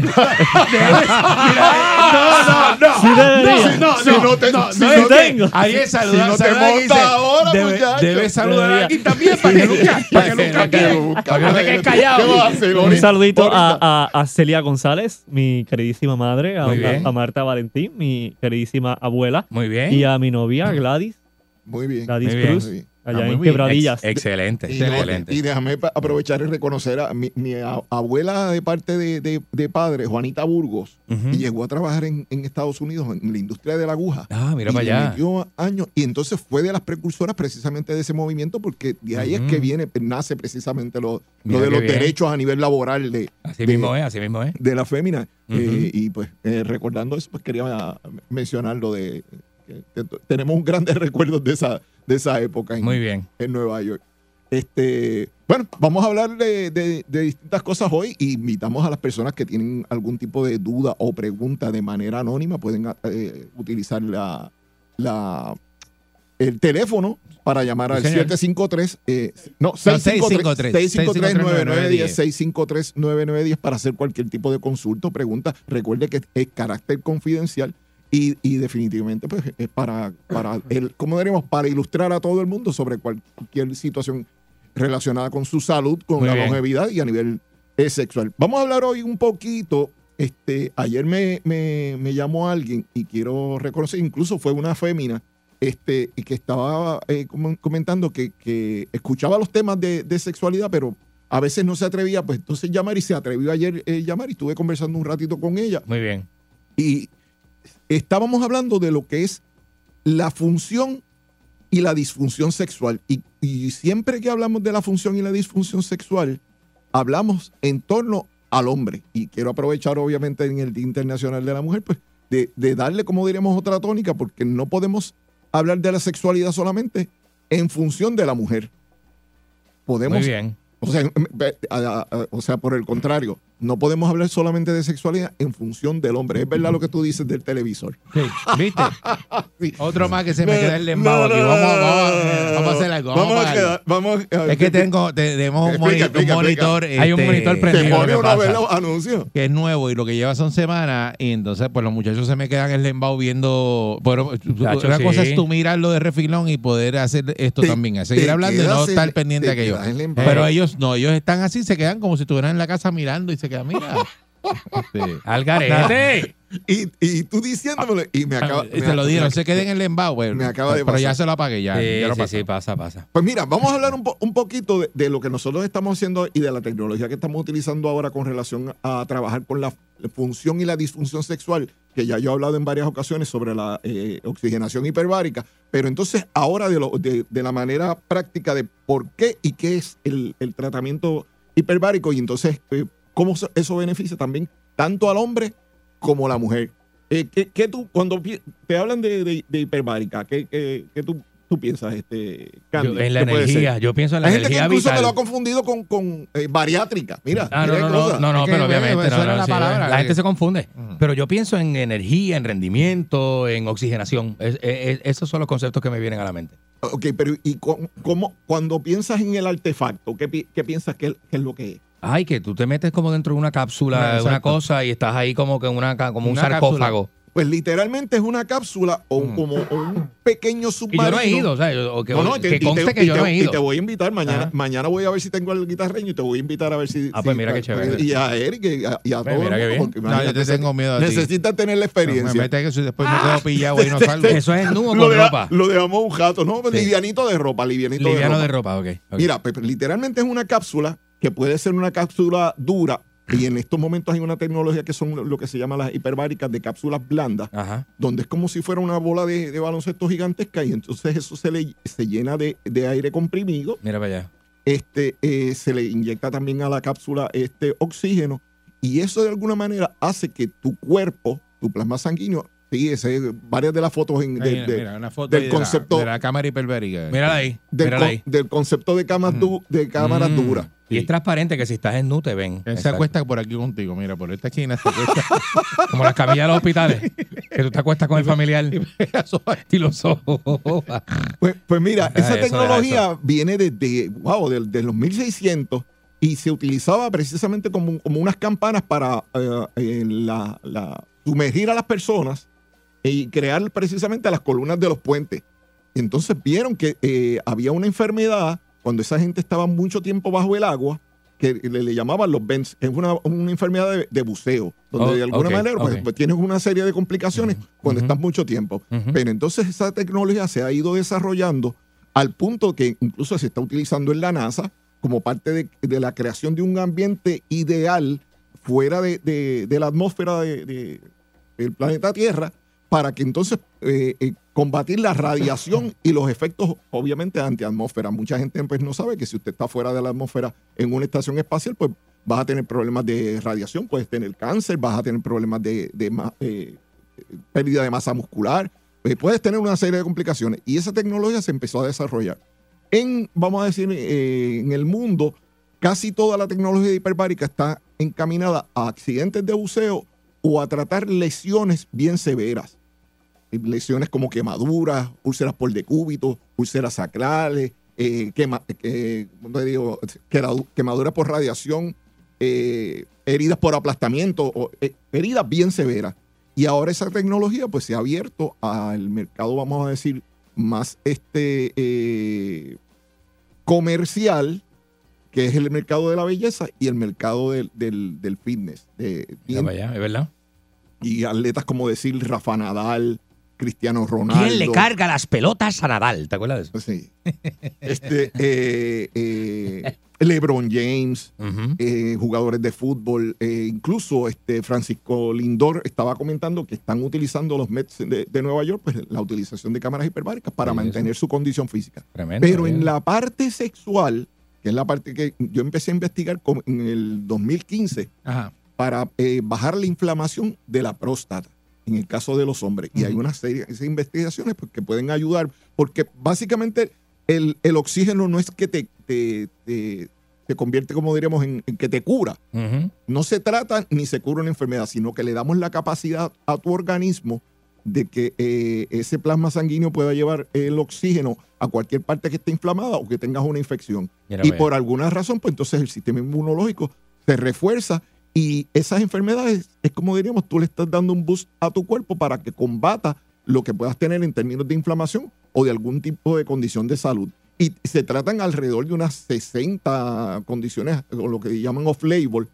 No, no, no. Sí debería. No, si no te, si sí no te- tengo. Alguien saluda, Si no te montas dice, ahora, debe, muchacho. debe saludar a alguien también para que nunca, para que nunca Para que quede. nunca- para que no te quedes callado. ¿Qué vas a hacer Un saludito a, a, a Celia González, mi queridísima madre, a, Muy bien. a Marta Valentín, mi queridísima abuela, Muy bien. y a mi novia Gladys, Muy bien. Gladys Muy bien. Cruz, Muy bien. Allá Ah, muy en bien. Quebradillas. Ex- excelente, Y, excelente. y déjame aprovechar y reconocer a mi, abuela de parte de, de- de padre, Juanita Burgos, y llegó a trabajar en, en Estados Unidos en la industria de la aguja. Ah, mira y para allá. metió años y entonces fue de las precursoras precisamente de ese movimiento porque de ahí es que viene nace precisamente lo, lo de los bien. derechos a nivel laboral de, Así de- mismo es, así mismo es. de la fémina. Eh, y pues eh, recordando eso pues quería mencionar lo de tenemos grandes recuerdos de esa de esa época en, Muy bien. en Nueva York este bueno vamos a hablar de, de- de distintas cosas hoy y invitamos a las personas que tienen algún tipo de duda o pregunta de manera anónima pueden eh, utilizar la la el teléfono para llamar al Sí, señor. 753, eh, no, 653, 653-9910, 653-9910 para hacer cualquier tipo de consulta o pregunta. Recuerde que es carácter confidencial y, y definitivamente pues, es para, para el, ¿cómo diríamos? Para ilustrar a todo el mundo sobre cualquier situación relacionada con su salud, con Muy la bien. longevidad y a nivel eh, sexual. Vamos a hablar hoy un poquito. Este, ayer me, me, me llamó alguien y quiero reconocer, incluso fue una fémina, este, y que estaba eh, com- comentando que, que escuchaba los temas de, de sexualidad, pero a veces no se atrevía, pues entonces llamar y se atrevió ayer eh, llamar y estuve conversando un ratito con ella. Muy bien. Y estábamos hablando de lo que es la función y la disfunción sexual. Y, y siempre que hablamos de la función y la disfunción sexual, hablamos en torno al hombre. Y quiero aprovechar, obviamente, en el Día Internacional de la Mujer, pues, de, de darle, como diríamos, otra tónica, porque no podemos hablar de la sexualidad solamente en función de la mujer. Podemos Muy bien. o sea, em, o sea, por el contrario, no podemos hablar solamente de sexualidad en función del hombre. Es verdad lo que tú dices del televisor. Sí, ¿Viste? Sí. Otro más que se me No, queda el lembado no, aquí. no, Vamos, vamos, vamos a hacer algo. Vamos, Vamos a quedar- vamos a- Es que tengo, te- tenemos un, Explica, moni- un explica, monitor. explica. Hay un este, monitor Te prendido. los anuncios. que es nuevo y lo que lleva son semanas y entonces pues los muchachos se me quedan en el lembao viendo pero Chacho, una sí. cosa es tú mirarlo de refilón y poder hacer esto Te- también seguir hablando y no estar en- pendiente te de aquello pero ellos no ellos están así se quedan como si estuvieran en la casa mirando y se quedan mira Este, Al garete. Y, y tú diciéndomelo y me acaba. y me- te lo dieron me- se queden en el lembao pues, me acaba de pero ya pasar. se lo apagué ya, Sí, ya lo sí, sí, pasa, pasa. Pues mira, vamos a hablar un, po- un poquito de, de lo que nosotros estamos haciendo y de la tecnología que estamos utilizando ahora con relación a trabajar con la función y la disfunción sexual, que ya yo he hablado en varias ocasiones sobre la eh, oxigenación hiperbárica, pero entonces ahora de, lo- de, de la manera práctica de por qué y qué es el, el tratamiento hiperbárico y entonces eh, cómo eso beneficia también tanto al hombre como a la mujer. Eh, ¿qué, qué tú, cuando te hablan de, de- de hiperbárica, ¿qué, qué- qué tú, tú piensas, este, Candy? Yo- en la energía. Yo pienso en la Hay gente que incluso vital. me lo ha confundido con, con eh, bariátrica. Mira, Ah, no, mira no, no, no, no, pero obviamente suena no, no, la sí, palabra, la eh. gente se confunde. Pero yo pienso en energía, en rendimiento, en oxigenación. Es- es- es- esos son los conceptos que me vienen a la mente. Ok, pero ¿y cómo, cuando piensas en el artefacto, qué, qué piensas que, que es lo que es? Ay, que tú te metes como dentro de una cápsula, No, una cosa, y estás ahí como que en una, como un sarcófago. Pues literalmente es una cápsula o Mm. como o un pequeño Y submarino. yo no he ido, o sea, yo- o que, No, no, y te- que y te- conste que y yo te- no he Y ido. te voy a invitar mañana. Ajá. Mañana voy a ver si tengo el guitarreño y te voy a invitar a ver si. Ah, pues si- mira qué chévere. Y a Eric y a, y a Pues todo mira qué bien. No, yo te tengo miedo a ti. Necesitas tener la me experiencia. mete que si después me quedo pillado y no salgo Eso es nu o lo, con deja- ropa. lo dejamos un jato, ¿no? Sí. Livianito de ropa, livianito Liviano de de ropa. ropa, ok. Mira, literalmente es una cápsula que puede ser una cápsula dura y en estos momentos hay una tecnología que son lo que se llama las hiperbáricas de cápsulas blandas, Ajá. donde es como si fuera una bola de, de baloncesto gigantesca y entonces eso se le se llena de, de aire comprimido, Mira para allá. este, eh, se le inyecta también a la cápsula este oxígeno y eso de alguna manera hace que tu cuerpo, tu plasma sanguíneo, sí, ese, varias de las fotos en, de- Ahí, de- mira, una foto del ahí de la- concepto- de la cámara hiperbérica Mírala ahí. del, Mírala con- ahí. del concepto de, camas du- de cámaras Mm. duras. Y es transparente que si estás en nu te ven. Él se acuesta por aquí contigo, mira, por esta esquina se acuesta. Como las camillas de los hospitales. que tú te acuestas con el familiar y los ojos. Pues, pues mira, esa eso, tecnología viene desde, wow, de, de los 1600 y se utilizaba precisamente como, como unas campanas para eh, eh, la- la- sumergir a las personas y crear precisamente las columnas de los puentes. Y entonces vieron que eh, había una enfermedad cuando esa gente estaba mucho tiempo bajo el agua que le, le llamaban los bends, es una, una enfermedad de, de buceo, donde Oh, de alguna manera pues, pues, tienes una serie de complicaciones cuando estás mucho tiempo. Pero entonces esa tecnología se ha ido desarrollando al punto que incluso se está utilizando en la NASA como parte de, de la creación de un ambiente ideal fuera de, de- la atmósfera de- de- del planeta Tierra para que entonces eh, eh, combatir la radiación y los efectos obviamente antiatmósfera. Mucha gente pues no sabe que si usted está fuera de la atmósfera en una estación espacial pues vas a tener problemas de radiación, puedes tener cáncer, vas a tener problemas de, eh, pérdida de masa muscular, eh, puedes tener una serie de complicaciones. Y esa tecnología se empezó a desarrollar. En, vamos a decir, en el mundo, casi toda la tecnología hiperbárica está encaminada a accidentes de buceo o a tratar lesiones bien severas. lesiones como quemaduras, úlceras por decúbito, úlceras sacrales, eh, quema- eh, quemaduras por radiación, eh, heridas por aplastamiento, o, heridas bien severas. Y ahora esa tecnología pues se ha abierto al mercado, vamos a decir, más este eh, comercial, que es el mercado de la belleza y el mercado del, del- del fitness. de- allá, es verdad. Y atletas como decir Rafa Nadal, Cristiano Ronaldo. ¿Quién le carga las pelotas a Nadal? ¿Te acuerdas de eso? Sí. Este, eh, eh, LeBron James, eh, jugadores de fútbol, incluso este Francisco Lindor estaba comentando que están utilizando los Mets de, de Nueva York, pues la utilización de cámaras hiperbáricas para Sí, mantener su condición física. Tremendo. Pero en la parte sexual, que es la parte que yo empecé a investigar en el 2015, Ajá. Para eh, bajar la inflamación de la próstata en el caso de los hombres. Y hay una serie de investigaciones pues, que pueden ayudar, porque básicamente el, el oxígeno no es que te, te, te- te convierte, como diríamos, en, en que te cura. No se trata ni se cura una enfermedad, sino que le damos la capacidad a tu organismo de que eh, ese plasma sanguíneo pueda llevar el oxígeno a cualquier parte que esté inflamada o que tengas una infección. Mira, y por alguna razón, pues entonces el sistema inmunológico se refuerza y esas enfermedades es como diríamos, tú le estás dando un boost a tu cuerpo para que combata lo que puedas tener en términos de inflamación o de algún tipo de condición de salud. Y se tratan alrededor de unas 60 condiciones, o lo que llaman off-label.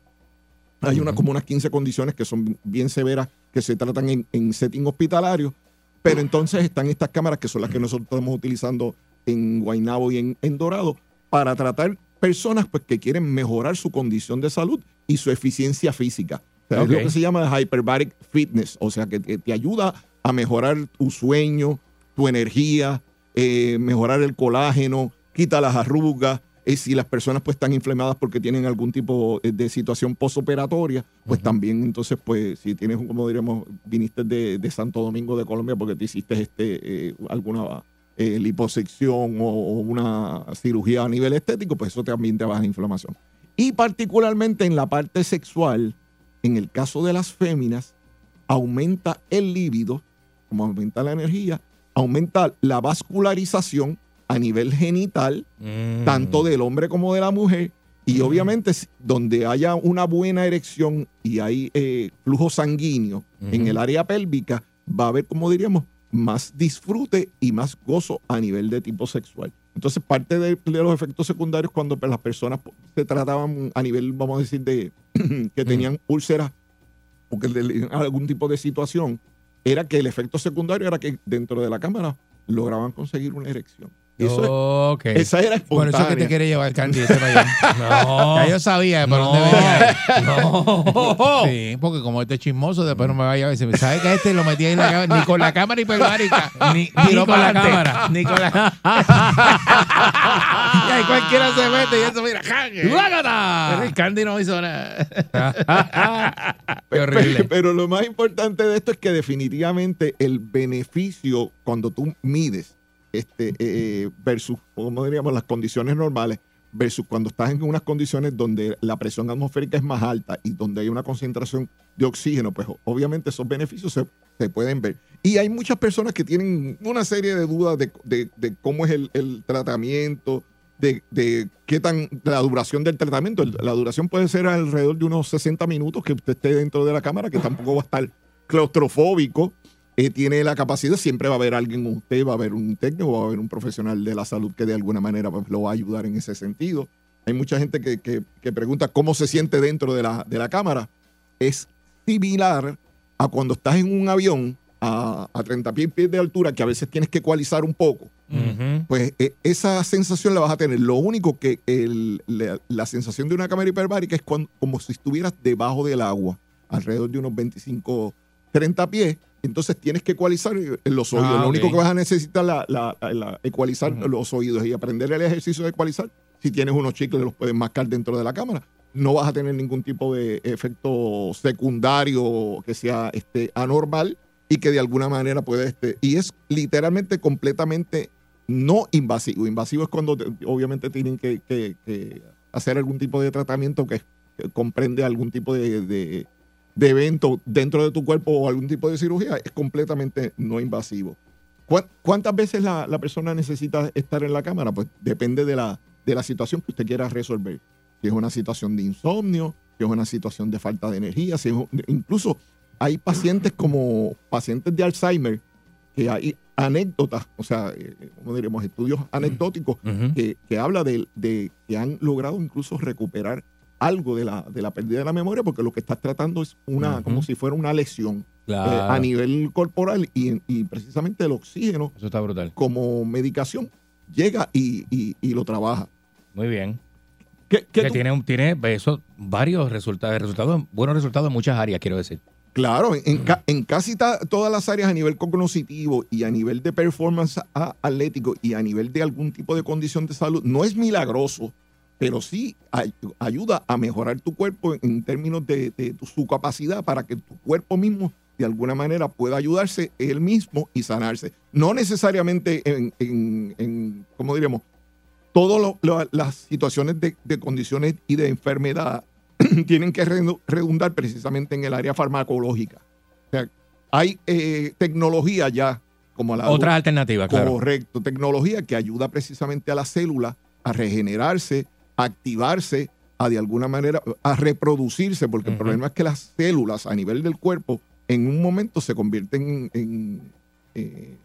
Hay una, como unas 15 condiciones que son bien severas, que se tratan en, en setting hospitalario. Pero entonces están estas cámaras que son las que nosotros estamos utilizando en Guaynabo y en, en Dorado para tratar personas pues, que quieren mejorar su condición de salud y su eficiencia física. O sea, Ok. Es lo que se llama hyperbaric fitness, o sea, que, que te ayuda a mejorar tu sueño, tu energía, eh, mejorar el colágeno, quita las arrugas. eh, si las personas pues están inflamadas porque tienen algún tipo eh, de situación postoperatoria, pues también entonces pues si tienes, un- como diríamos, viniste de, de Santo Domingo de Colombia porque te hiciste este eh, alguna liposección o, o una cirugía a nivel estético, pues eso también te baja la inflamación. Y particularmente en la parte sexual, en el caso de las féminas, aumenta el líbido, como aumenta la energía, aumenta la vascularización a nivel genital, Mm. tanto del hombre como de la mujer. Y obviamente, si- donde haya una buena erección y hay eh, flujo sanguíneo en el área pélvica, va a haber, como diríamos, más disfrute y más gozo a nivel de tipo sexual. Entonces, parte de, de los efectos secundarios cuando pues, las personas po- se trataban a nivel, vamos a decir, de que tenían úlceras o que tenían algún tipo de situación, era que el efecto secundario era que dentro de la cámara lograban conseguir una erección. Eso es- Ok. esa era Por eso es que te espontánea. quiere llevar el Candy ese para allá. No. Ya yo sabía por No. dónde venía. No. Sí, porque como este es chismoso, después no me vaya a decir, ¿sabes que este lo metí ahí en la cámara? Ni con la cámara hiperbárica. Ni- ni con para la cámara. Ni con la Y ahí cualquiera se mete y eso, mira. ¡Guácata! Pero el Candy no hizo nada. Qué horrible. Pero lo más importante de esto es que definitivamente el beneficio cuando tú mides este eh, versus, como diríamos, las condiciones normales versus cuando estás en unas condiciones donde la presión atmosférica es más alta y donde hay una concentración de oxígeno, pues obviamente esos beneficios se, se pueden ver. Y hay muchas personas que tienen una serie de dudas de, de- de cómo es el, el tratamiento, de, de qué tan la duración del tratamiento. La duración puede ser alrededor de unos 60 minutos que usted esté dentro de la cámara, que tampoco va a estar claustrofóbico. Eh, tiene la capacidad, siempre va a haber alguien con usted, va a haber un técnico, va a haber un profesional de la salud que de alguna manera pues, lo va a ayudar en ese sentido. Hay mucha gente que, que- que pregunta cómo se siente dentro de la, de la cámara. Es similar a cuando estás en un avión a, a 30 pies, pies de altura, que a veces tienes que ecualizar un poco pues eh, esa sensación la vas a tener. Lo único que el- la, la sensación de una cámara hiperbárica es cuando, como si estuvieras debajo del agua, alrededor de unos 25, 30 pies. Entonces tienes que ecualizar eh, los oídos. Ah, Lo único que vas a necesitar la, la- la- ecualizar los oídos y aprender el ejercicio de ecualizar. Si tienes unos chicles, los puedes mascar dentro de la cámara. No vas a tener ningún tipo de efecto secundario que sea este, anormal y que de alguna manera puede... Este, y es literalmente completamente no invasivo. Invasivo es cuando te- obviamente tienen que, que- que hacer algún tipo de tratamiento que, que comprende algún tipo de, de- de evento dentro de tu cuerpo o algún tipo de cirugía, es completamente no invasivo. ¿Cuá- ¿Cuántas veces la, la persona necesita estar en la cámara? Pues depende de la, de la situación que usted quiera resolver. Si es una situación de insomnio, si es una situación de falta de energía, si es incluso hay pacientes como pacientes de Alzheimer que hay anécdotas, o sea, eh, como diríamos, estudios anecdóticos Ujú. que, que habla de, de que han logrado incluso recuperar algo de la, de la pérdida de la memoria, porque lo que estás tratando es una, como si fuera una lesión Claro. eh, a nivel corporal y, y precisamente el oxígeno Eso está brutal. como medicación llega y, y- y lo trabaja. Muy bien. ¿Qué- qué Que tú- tiene, tiene eso, varios resultados, resultados, buenos resultados en muchas áreas, quiero decir. Claro, en, en ca- en casi ta- todas las áreas a nivel cognitivo y a nivel de performance a- atlético y a nivel de algún tipo de condición de salud, no es milagroso, pero sí ay- ayuda a mejorar tu cuerpo en términos de, su capacidad para que tu cuerpo mismo de alguna manera pueda ayudarse él mismo y sanarse. No necesariamente en, en, en ¿cómo diríamos? Todas las situaciones de, de condiciones y de enfermedad tienen que redu- redundar precisamente en el área farmacológica. O sea, hay eh, tecnología ya, como la Otras alternativas, claro. Correcto, tecnología que ayuda precisamente a la célula a regenerarse, a activarse, a de alguna manera a reproducirse, porque el problema es que las células a nivel del cuerpo en un momento se convierten en... eh,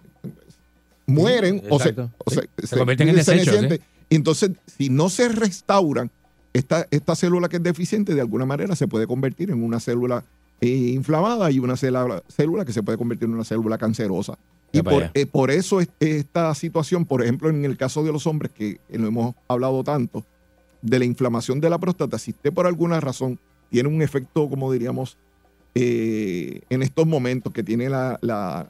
mueren o se, exacto. o Sí, se- se convierten en se desechos. Y entonces, si no se restauran, esta, esta célula que es deficiente de alguna manera se puede convertir en una célula eh, inflamada y una célula, célula que se puede convertir en una célula cancerosa. Y por, eh, por eso es- esta situación, por ejemplo, en el caso de los hombres, que eh, lo hemos hablado tanto, de la inflamación de la próstata, si usted por alguna razón tiene un efecto, como diríamos, eh, en estos momentos, que tiene la, la-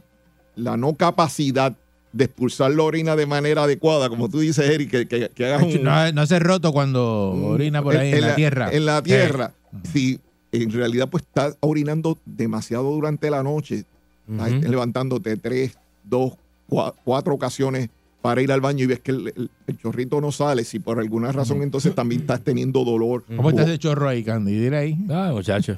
la no capacidad de expulsar la orina de manera adecuada, como tú dices, Eric, que, que, que hagas un, No, no se roto cuando un- orina por ahí en, la, tierra. En la Eh, tierra. Si en realidad pues estás orinando demasiado durante la noche, levantándote tres, dos, cua- cuatro ocasiones para ir al baño y ves que el, el- el chorrito no sale, si por alguna razón entonces también estás teniendo dolor. ¿Cómo está ese chorro ahí, Candy? Dile ahí. Ah, muchacho.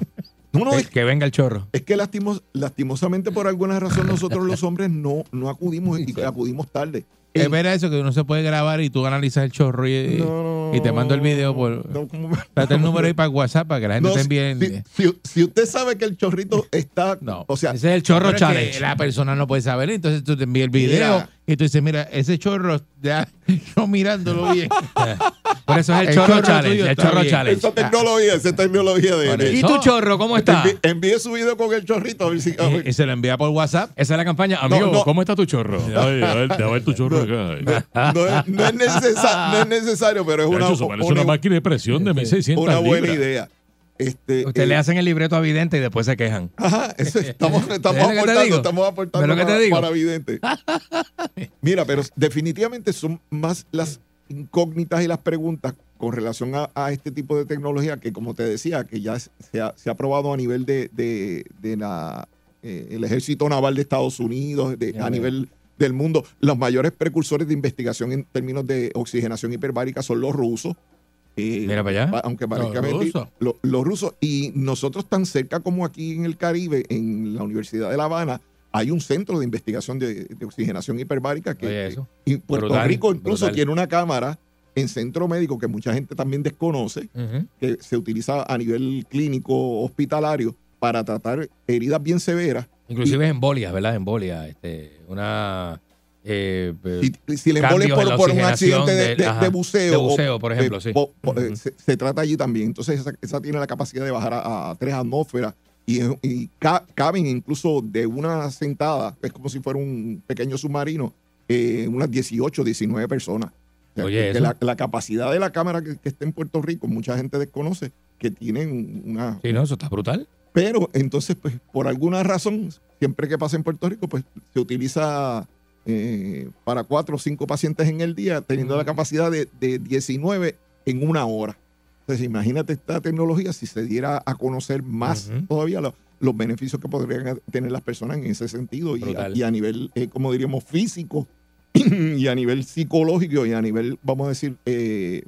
No, no, que, es, que venga el chorro. es que lastimos, lastimosamente por alguna razón nosotros los hombres no, no acudimos y acudimos tarde. Es ver eso que uno se puede grabar y tú analizas el chorro y, No, y te mando el video por. no, ¿cómo me- Trata el número ahí para WhatsApp para que la gente No, te envíe. si, si- si usted sabe que el chorrito está, No. o sea, Ese es el chorro Pero es que challenge. la persona no puede saber, entonces tú te envías el video Mira. Y tú dices, mira, ese chorro, ya, yo mirándolo bien. Por eso es el, El chorro, chorro challenge. tuyo El chorro challenge. esa tecnología, esa tecnología de, ¿Y tu chorro cómo está? Envíe su video con el chorrito a ver si. a ver. Y, y se lo envía por WhatsApp. Esa es la campaña. Amigo, no. ¿cómo está tu chorro? Ay, a ver, a ver tu chorro acá. No es, no es no es necesario, pero es una, Chacho, eso parece una, una máquina de presión de 1600 una buena libras. idea. Este, Usted eh, le hacen el libreto a vidente y después se quejan. Ajá, eso estamos, estamos ¿Ves lo que te aportando, para, para vidente. Mira, pero definitivamente son más las incógnitas y las preguntas con relación a, a este tipo de tecnología que, como te decía, que ya se ha, se ha probado a nivel de, de, de la, eh, el ejército naval de Estados Unidos, de- a nivel del mundo. Los mayores precursores de investigación en términos de oxigenación hiperbárica son los rusos. Eh, Mira para allá. Aunque parezca Los rusos. lo- los rusos. Y nosotros tan cerca como aquí en el Caribe, en la Universidad de La Habana, hay un centro de investigación de, de oxigenación hiperbárica que Oye, eso. y Puerto Brutal, Rico incluso brutal. tiene una cámara en centro médico que mucha gente también desconoce, que se utiliza a nivel clínico hospitalario para tratar heridas bien severas. Inclusive embolias, ¿verdad? Embolias. Este, una... Eh, Si, si le embolia cambios en la por, por un accidente de, del- de- ajá, de buceo, de o- buceo, por ejemplo, eh, sí. po- po- Ujú. se, se trata allí también. Entonces, esa, esa tiene la capacidad de bajar a, a tres atmósferas y, y ca- caben incluso de una sentada, es como si fuera un pequeño submarino, eh, unas 18, 19 personas. O sea, Oye, que la capacidad de la cámara que, que está en Puerto Rico, mucha gente desconoce que tienen una, Sí, no, eso está brutal. pero entonces, pues, por alguna razón, siempre que pasa en Puerto Rico, pues se utiliza eh, para cuatro o cinco pacientes en el día, teniendo la capacidad de, de 19 en una hora. Entonces, imagínate esta tecnología si se diera a conocer más todavía lo- los beneficios que podrían tener las personas en ese sentido y a, y nivel, eh, como diríamos, físico y a nivel psicológico y a nivel, vamos a decir, eh,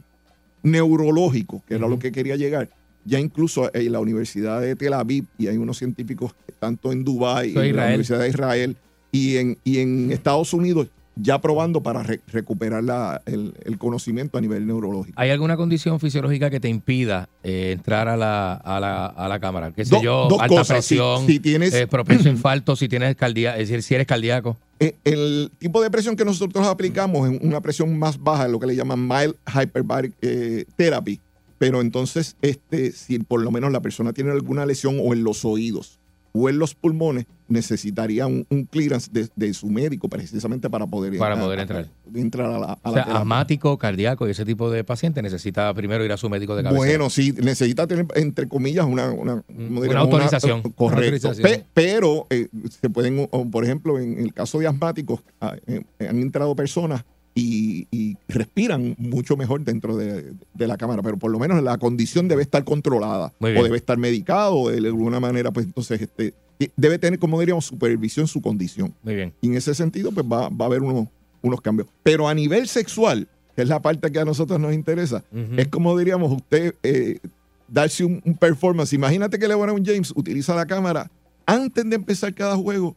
neurológico, que era lo que quería llegar, Ya incluso en la Universidad de Tel Aviv y hay unos científicos tanto en Dubái, es en la. Universidad de Israel y en, y en Estados Unidos ya probando para re- recuperar la- el, el conocimiento a nivel neurológico. ¿Hay alguna condición fisiológica que te impida eh, entrar a la, a, la, a la cámara? ¿Qué sé Do- yo? dos alta cosas. Presión, si tienes- eh, propenso infarto, si tienes cardíaco, es decir, si eres cardíaco. Eh, El tipo de presión que nosotros aplicamos es una presión más baja, lo que le llaman mild hyperbaric eh, therapy. Pero entonces, este, si por lo menos la persona tiene alguna lesión o en los oídos o en los pulmones, necesitaría un, un clearance de, de su médico precisamente para poder, Para poder entrar. entrar a la, a O sea, asmático, cardíaco y ese tipo de paciente necesita primero ir a su médico de cabeza. Bueno, sí, necesita tener, entre comillas, una, una, Una autorización. correcto. Una autorización. Pe- pero eh, se pueden, por ejemplo, en el caso de asmáticos, ah, eh, han entrado personas y, y respiran mucho mejor dentro de, de la cámara, pero por lo menos la condición debe estar controlada o debe estar medicado o de alguna manera, pues entonces este, y debe tener, como diríamos, supervisión su condición. Muy bien. Y en ese sentido, pues va, va a haber unos, unos cambios. Pero a nivel sexual, que es la parte que a nosotros nos interesa, es como diríamos, usted eh, darse un, un performance. Imagínate que LeBron James utiliza la cámara antes de empezar cada juego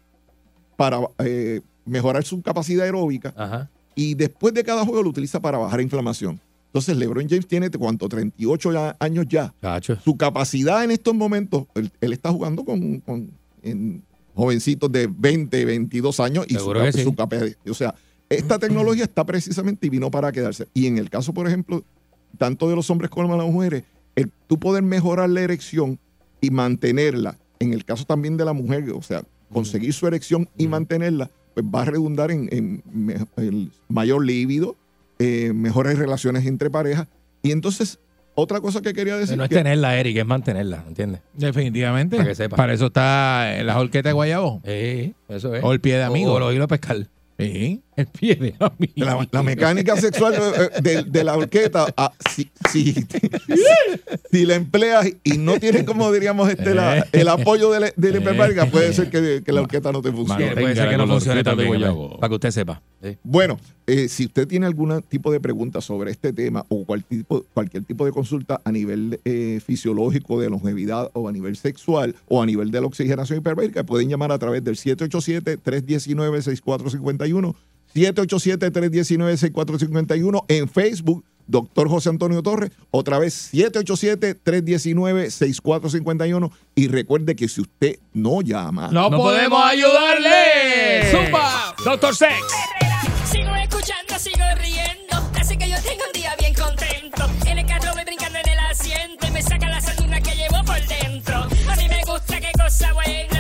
para eh, mejorar su capacidad aeróbica Ajá. Y después de cada juego lo utiliza para bajar inflamación. Entonces, LeBron James tiene, ¿cuánto? 38 ya- años ya. Cacho. Su capacidad en estos momentos, él, él está jugando con, con- en jovencitos de 20, 22 años y su, Seguro sí. su capacidad. O sea, esta tecnología está precisamente y vino para quedarse. Y en el caso, por ejemplo, tanto de los hombres como de las mujeres, el tú poder mejorar la erección y mantenerla, en el caso también de la mujer, o sea, conseguir su erección y mantenerla, pues va a redundar en, en el mayor líbido, eh, mejores relaciones entre parejas. Y entonces, otra cosa que quería decir. No es que- tenerla, Eric, es mantenerla, ¿entiendes? Definitivamente. Para que sepa. Para eso está la horqueta de guayabo. Sí, eso es. O el pie de amigo. O, o lo hilo a pescar. Sí. El pie de amigo. La, la mecánica sexual eh, de, de la horqueta, ah, si, si, si la empleas y no tienes, como diríamos, este, la- el apoyo de la, de la puede ser que, que la horqueta no te funcione. Puede ser que no la funcione también, para que usted sepa. Sí. Bueno, eh, si usted tiene algún tipo de pregunta sobre este tema o cual tipo- cualquier tipo de consulta a nivel eh, fisiológico de longevidad o a nivel sexual o a nivel de la oxigenación hiperbárica, pueden llamar a través del 787-319-6451, 787-319-6451 en Facebook. Doctor José Antonio Torres, otra vez 787-319-6451 y recuerde que si usted no llama, ¡No, podemos ayudarle! ¡Zumba! ¡Doctor Sex! Sigo escuchando, sigo riendo. Así que yo tengo un día bien contento. En el carro voy brincando en el asiento y me saca la sardina que llevo por dentro. A mí me gusta qué cosa buena.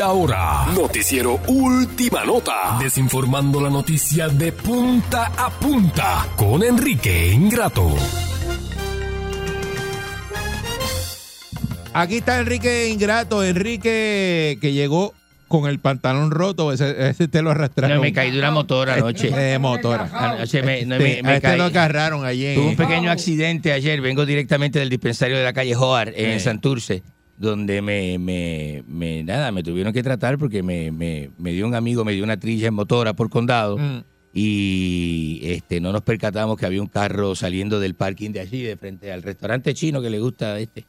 Y ahora. Noticiero Última Nota. Desinformando la noticia de punta a punta con Enrique Ingrato. Aquí está Enrique Ingrato, Enrique que llegó con el pantalón roto, ese, ese te lo arrastraron. No, me caí de una motora anoche. De motora. Anoche me, no, Este, me- este caí. lo agarraron allí. Tuve un pequeño accidente ayer. Vengo directamente del dispensario de la calle Joar en Sí. Santurce, donde me, me, me- nada, me tuvieron que tratar porque me, me, me dio un amigo, me dio una trilla en motora por condado. Mm. Y este no nos percatamos que había un carro saliendo del parking de allí, de frente al restaurante chino que le gusta a este.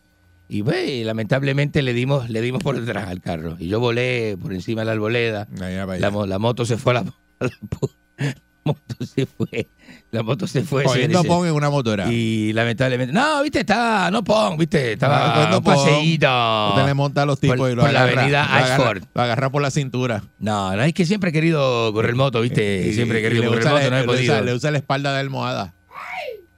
Y pues, lamentablemente le dimos, le dimos por detrás al carro. Y yo volé por encima de la arboleda. Allá allá. La, mo- la moto se fue a la, a la moto se fue. La moto se fue. Cogiendo señores. pon en una motora. Y lamentablemente. No, viste, estaba. No pon, viste, estaba Ah, un paseíto. Usted le monta a los tipos Por- y lo por la avenida lo agarra- Ashford. Lo agarra por la cintura. No, no, es que siempre he querido correr moto, viste. Y- siempre he querido correr moto, no he usa- podido. Le usa la espalda de almohada.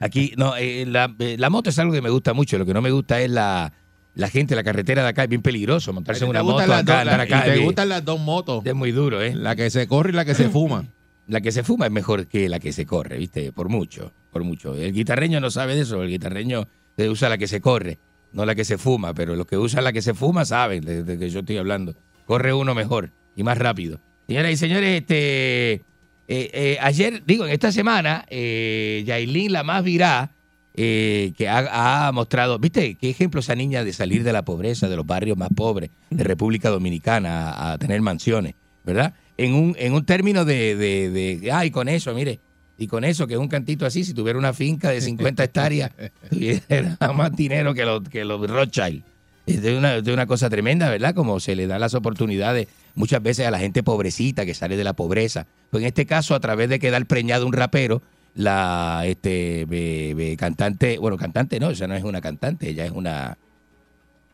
Aquí, no, eh, la, eh, la moto es algo que me gusta mucho. Lo que no me gusta es la, la gente, la carretera de acá. Es bien peligroso montarse en ¿Te una moto acá, la- acá. y te gustan las dos motos. Es muy duro, ¿eh? La que se corre y la que se fuma. La que se fuma es mejor que la que se corre, ¿viste? Por mucho, por mucho. El guitarreño no sabe de eso, el guitarreño eh, usa la que se corre, no la que se fuma, pero los que usan la que se fuma saben de, que yo estoy hablando. Corre uno mejor y más rápido. Señoras y señores, este, eh, eh, ayer, digo, en esta semana, eh, Yailin, la más virá, eh, que ha, mostrado, ¿viste? ¿Qué ejemplo esa niña de salir de la pobreza, de los barrios más pobres de República Dominicana a tener mansiones, ¿verdad? En un, en un término de, de, de, ay, con eso, mire, y con eso, que es un cantito así, si tuviera una finca de 50 hectáreas, tuviera más dinero que los, que los Rothschild. Es de una, de una cosa tremenda, ¿verdad? Como se le da las oportunidades muchas veces a la gente pobrecita que sale de la pobreza. Pues en este caso, a través de quedar preñado un rapero, la este be- be- cantante, bueno, cantante no, ella no es una cantante, ella es una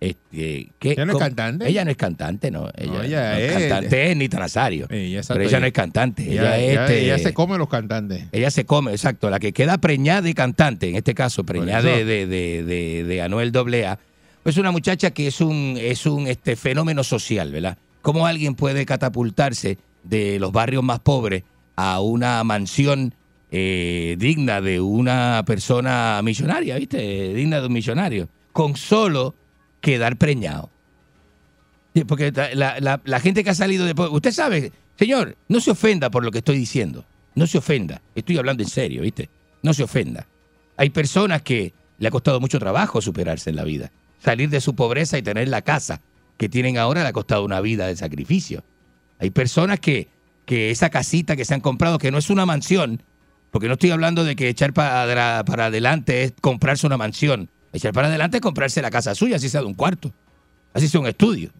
este. ¿Ella no es cantante? Ella no es cantante, no. Ella, No, ella no es- cantante es Nita Nazario. exacto, pero ella no es cantante. Ella, este, se come los cantantes. ella se come, exacto. La que queda preñada de cantante, en este caso, preñada eso. de, de, de, de, de Anuel AA, pues una muchacha que es un, es un este, fenómeno social, ¿verdad? ¿Cómo alguien puede catapultarse de los barrios más pobres a una mansión eh, digna de una persona millonaria, ¿viste? Digna de un millonario, con solo quedar preñado. Porque la, la- la gente que ha salido después, usted sabe, señor, no se ofenda por lo que estoy diciendo, no se ofenda, estoy hablando en serio, ¿viste? No se ofenda. Hay personas que le ha costado mucho trabajo superarse en la vida, salir de su pobreza y tener la casa que tienen ahora le ha costado una vida de sacrificio. Hay personas que, que esa casita que se han comprado, que no es una mansión, porque no estoy hablando de que echar para, para adelante es comprarse una mansión. Echar para adelante es comprarse la casa suya, así sea de un cuarto, así sea un estudio.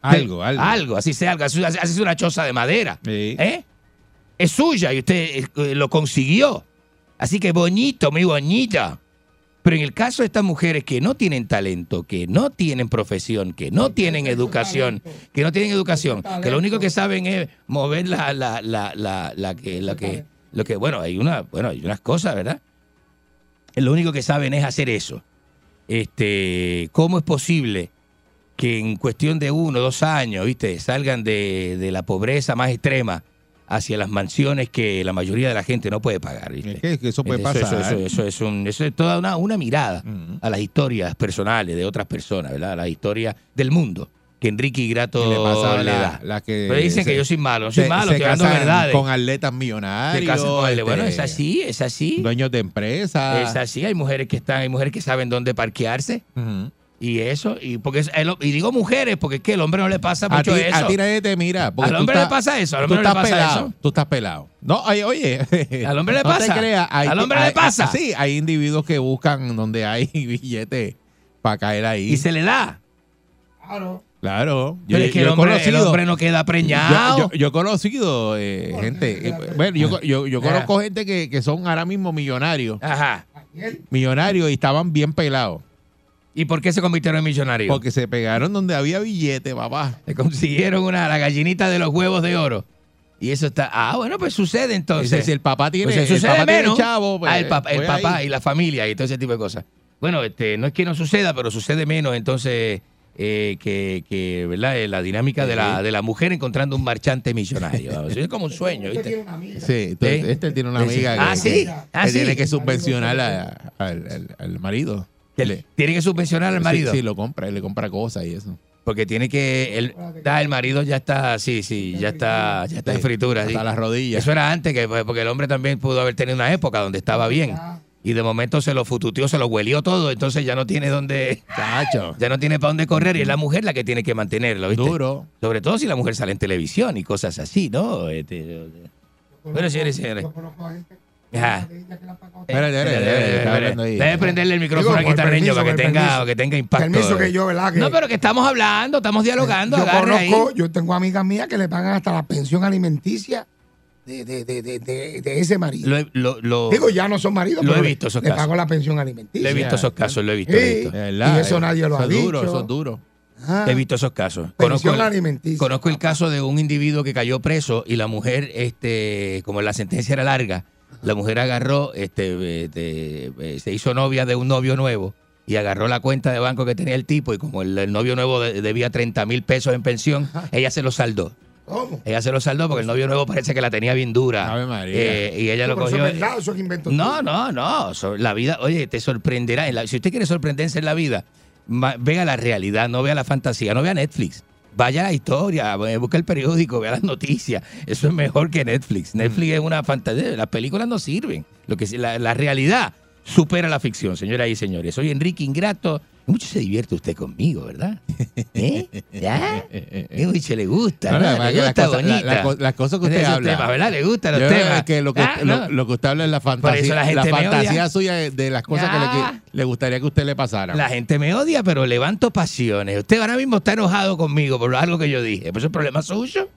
Algo, algo. Algo, así sea algo, así, así sea una choza de madera. ¿eh? Es suya y usted eh, lo consiguió. Así que bonito, muy bonita. Pero en el caso de estas mujeres que no tienen talento, que no tienen profesión, que no tienen educación, que no tienen educación, que lo único que saben es mover la, la, la, la, la que, la que, lo que, bueno, hay una, bueno, hay unas cosas, ¿verdad? Lo único que saben es hacer eso. Este, ¿cómo es posible que en cuestión de uno, dos años, viste, salgan de, de la pobreza más extrema hacia las mansiones que la mayoría de la gente no puede pagar? ¿viste? Es que, que eso puede Eso- pasar. Eso, es, un- eso es toda una, una mirada a las historias personales de otras personas, ¿verdad? A la historia del mundo que Enrique Ingrato Que le pasa a le la- da. la que Pero dicen se- que yo soy malo, no soy se- malo, se estoy hablando casan verdades. Con atletas Se millonarios. casan con él. Bueno, este, es así, es así. Dueños de empresas. Es así, hay mujeres que están, hay mujeres que saben dónde parquearse. Y eso, y porque el- y digo mujeres, porque es que el hombre no le pasa A mucho ti, eso. a ti nadie te mira. porque Al tú hombre le pasa eso, al tú hombre no le estás pasa pelado, eso. Tú estás pelado. No, oye, oye. Al hombre le no pasa. te creas. hay- Al hombre le hay- pasa. Sí, hay individuos que buscan donde hay billetes para caer ahí. Y se le da. Claro. Pero es que el he hombre, el conocido- hombre no queda preñado. Yo, yo- yo he conocido eh, gente. eh, bueno, yo, yo, yo conozco gente que, que son ahora mismo millonarios. Ajá. Millonarios y estaban bien pelados. ¿Y por qué se convirtieron en millonarios? Porque se pegaron donde había billete, papá. Se consiguieron una, la gallinita de los huevos de oro. Y eso está. Ah, bueno, pues sucede entonces. Si el papá tiene- Pues el sucede papá tiene menos. chavo, pues, Ah, el papá, el papá ahí. y la familia y todo ese tipo de cosas. Bueno, este, no es que no suceda, pero sucede menos. Entonces, eh, que, que, ¿verdad? Eh, La dinámica de la, de la mujer encontrando un marchante millonario. vamos. Es como un sueño, ¿viste? Sí, tú- ¿Eh? este tiene una Sí, sí. amiga que, Ah, sí. que- Ah, que sí. tiene que subvencionar a- al, al- al marido. Le- tiene que subvencionar al Sí, marido. Sí, lo compra, él le compra cosas y eso. Porque tiene que. El, da, el marido ya está. Sí, sí, ya está, ya está en fritura. sí. Hasta las rodillas. Eso era antes, que, porque el hombre también pudo haber tenido una época donde estaba bien. Y de momento se lo fututeó, se lo huelió todo, entonces ya no tiene dónde. Ya no tiene para dónde correr y es la mujer la que tiene que mantenerlo, ¿viste? Duro. Sobre todo si la mujer sale en televisión y cosas así, ¿no? Este, bueno, señores y señores. Ahí. Debe prenderle el micrófono Digo, al guitarreño para que tenga, permiso. que tenga impacto. Permiso que yo, ¿verdad? Que No, pero que estamos hablando, estamos dialogando. yo ahí. conozco, yo tengo amigas mías que le pagan hasta la pensión alimenticia de, de, de, de, de- de ese marido. Lo, he- lo- lo- Digo, ya no son maridos, lo he pero le- visto esos le casos. pago la pensión alimenticia. Lo he visto esos casos, lo he visto. Sí, lo he visto. y eso nadie lo eso ha dicho. duro, eso es duro. Ah, He visto esos casos. pensión el, alimenticia. conozco el caso de un individuo que cayó preso y la mujer, este, como la sentencia era larga, la mujer agarró, este, este, eh, se hizo novia de un novio nuevo y agarró la cuenta de banco que tenía el tipo y como el, el novio nuevo de- debía 30 mil pesos en pensión, ella se lo saldó. Ella se lo saldó porque el novio nuevo parece que la tenía bien dura. Eh, y ella lo Pero eso cogió. es verdad, eso es invento No, no, no. so- La vida, oye, te sorprenderá. En la- si usted quiere sorprenderse en la vida, ma- vea la realidad, no vea la fantasía, no vea Netflix. Vaya a la historia, eh, busca el periódico, vea las noticias. Eso es mejor que Netflix. Netflix es una fantasía. Las películas no sirven. Lo que la, la realidad supera la ficción, señoras y señores. Soy Enrique Ingrato. Mucho se divierte usted conmigo, ¿verdad? ¿Eh? ¿Ya? Eh, Mucho le gusta, Le que las gusta cosas- la- bonita. la co- las cosas que usted habla. temas, ¿verdad? Le gustan los Yo temas. que lo que, Ah, lo, no. lo que usted habla es la Por eso fantasía, la la, fantasía suya de- las cosas que le, Ya. que le gustaría que usted le pasara. La gente me odia, pero levanto pasiones. Usted ahora mismo está enojado conmigo por algo que yo dije. ¿Pues es problema suyo?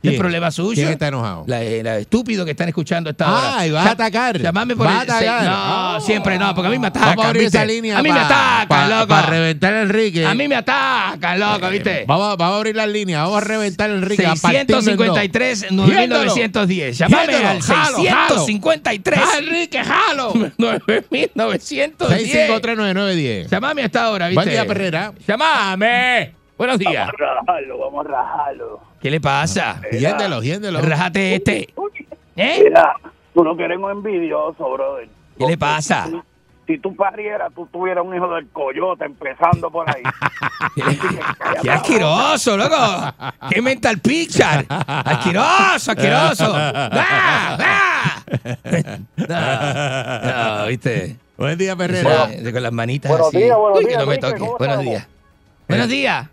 ¿Es ¿Quién? problema suyo? ¿Quién está enojado? La, eh, la estúpido que están escuchando esta hora. Ah, y vas a atacar. Llamame por Va a el- atacar. No, Ah. siempre no, porque a mí me atacan. Vamos a abrir ¿viste? esa línea A mí me pa- atacan, pa- loco. pa reventar a Enrique. A mí me atacan, loco, ¿viste? Vamos, a- vamos a abrir las líneas, vamos a reventar a Enrique. a partirlo en dos. 653 Hiéndolo. 9910. Llámame Hiéndolo, al jalo, 653 jalo. Enrique, jalo. 9910. 6539910. Llámame hasta ahora, ¿viste? Buen día, Perrera. Llámame. Buenos días. Vamos a rajarlo, vamos a rajarlo. ¿Qué le pasa? Hiéndelo, hiéndelo. Rájate este. ¿Eh? Mira, tú no quieres un envidioso, brother. ¿Qué le pasa? Si tú parieras, tú tuvieras un hijo del coyote empezando por ahí. ¡Qué asqueroso, loco! ¡Qué mental picture! ¡Asqueroso, asqueroso! ¡Ah! ¡Ah! No, ¿viste? Buen día, Perrera. Con las manitas Buenos así. días, buenos Uy, que días, no me Enrique, toque. ¿cómo Buenos estamos? días. Buenos días.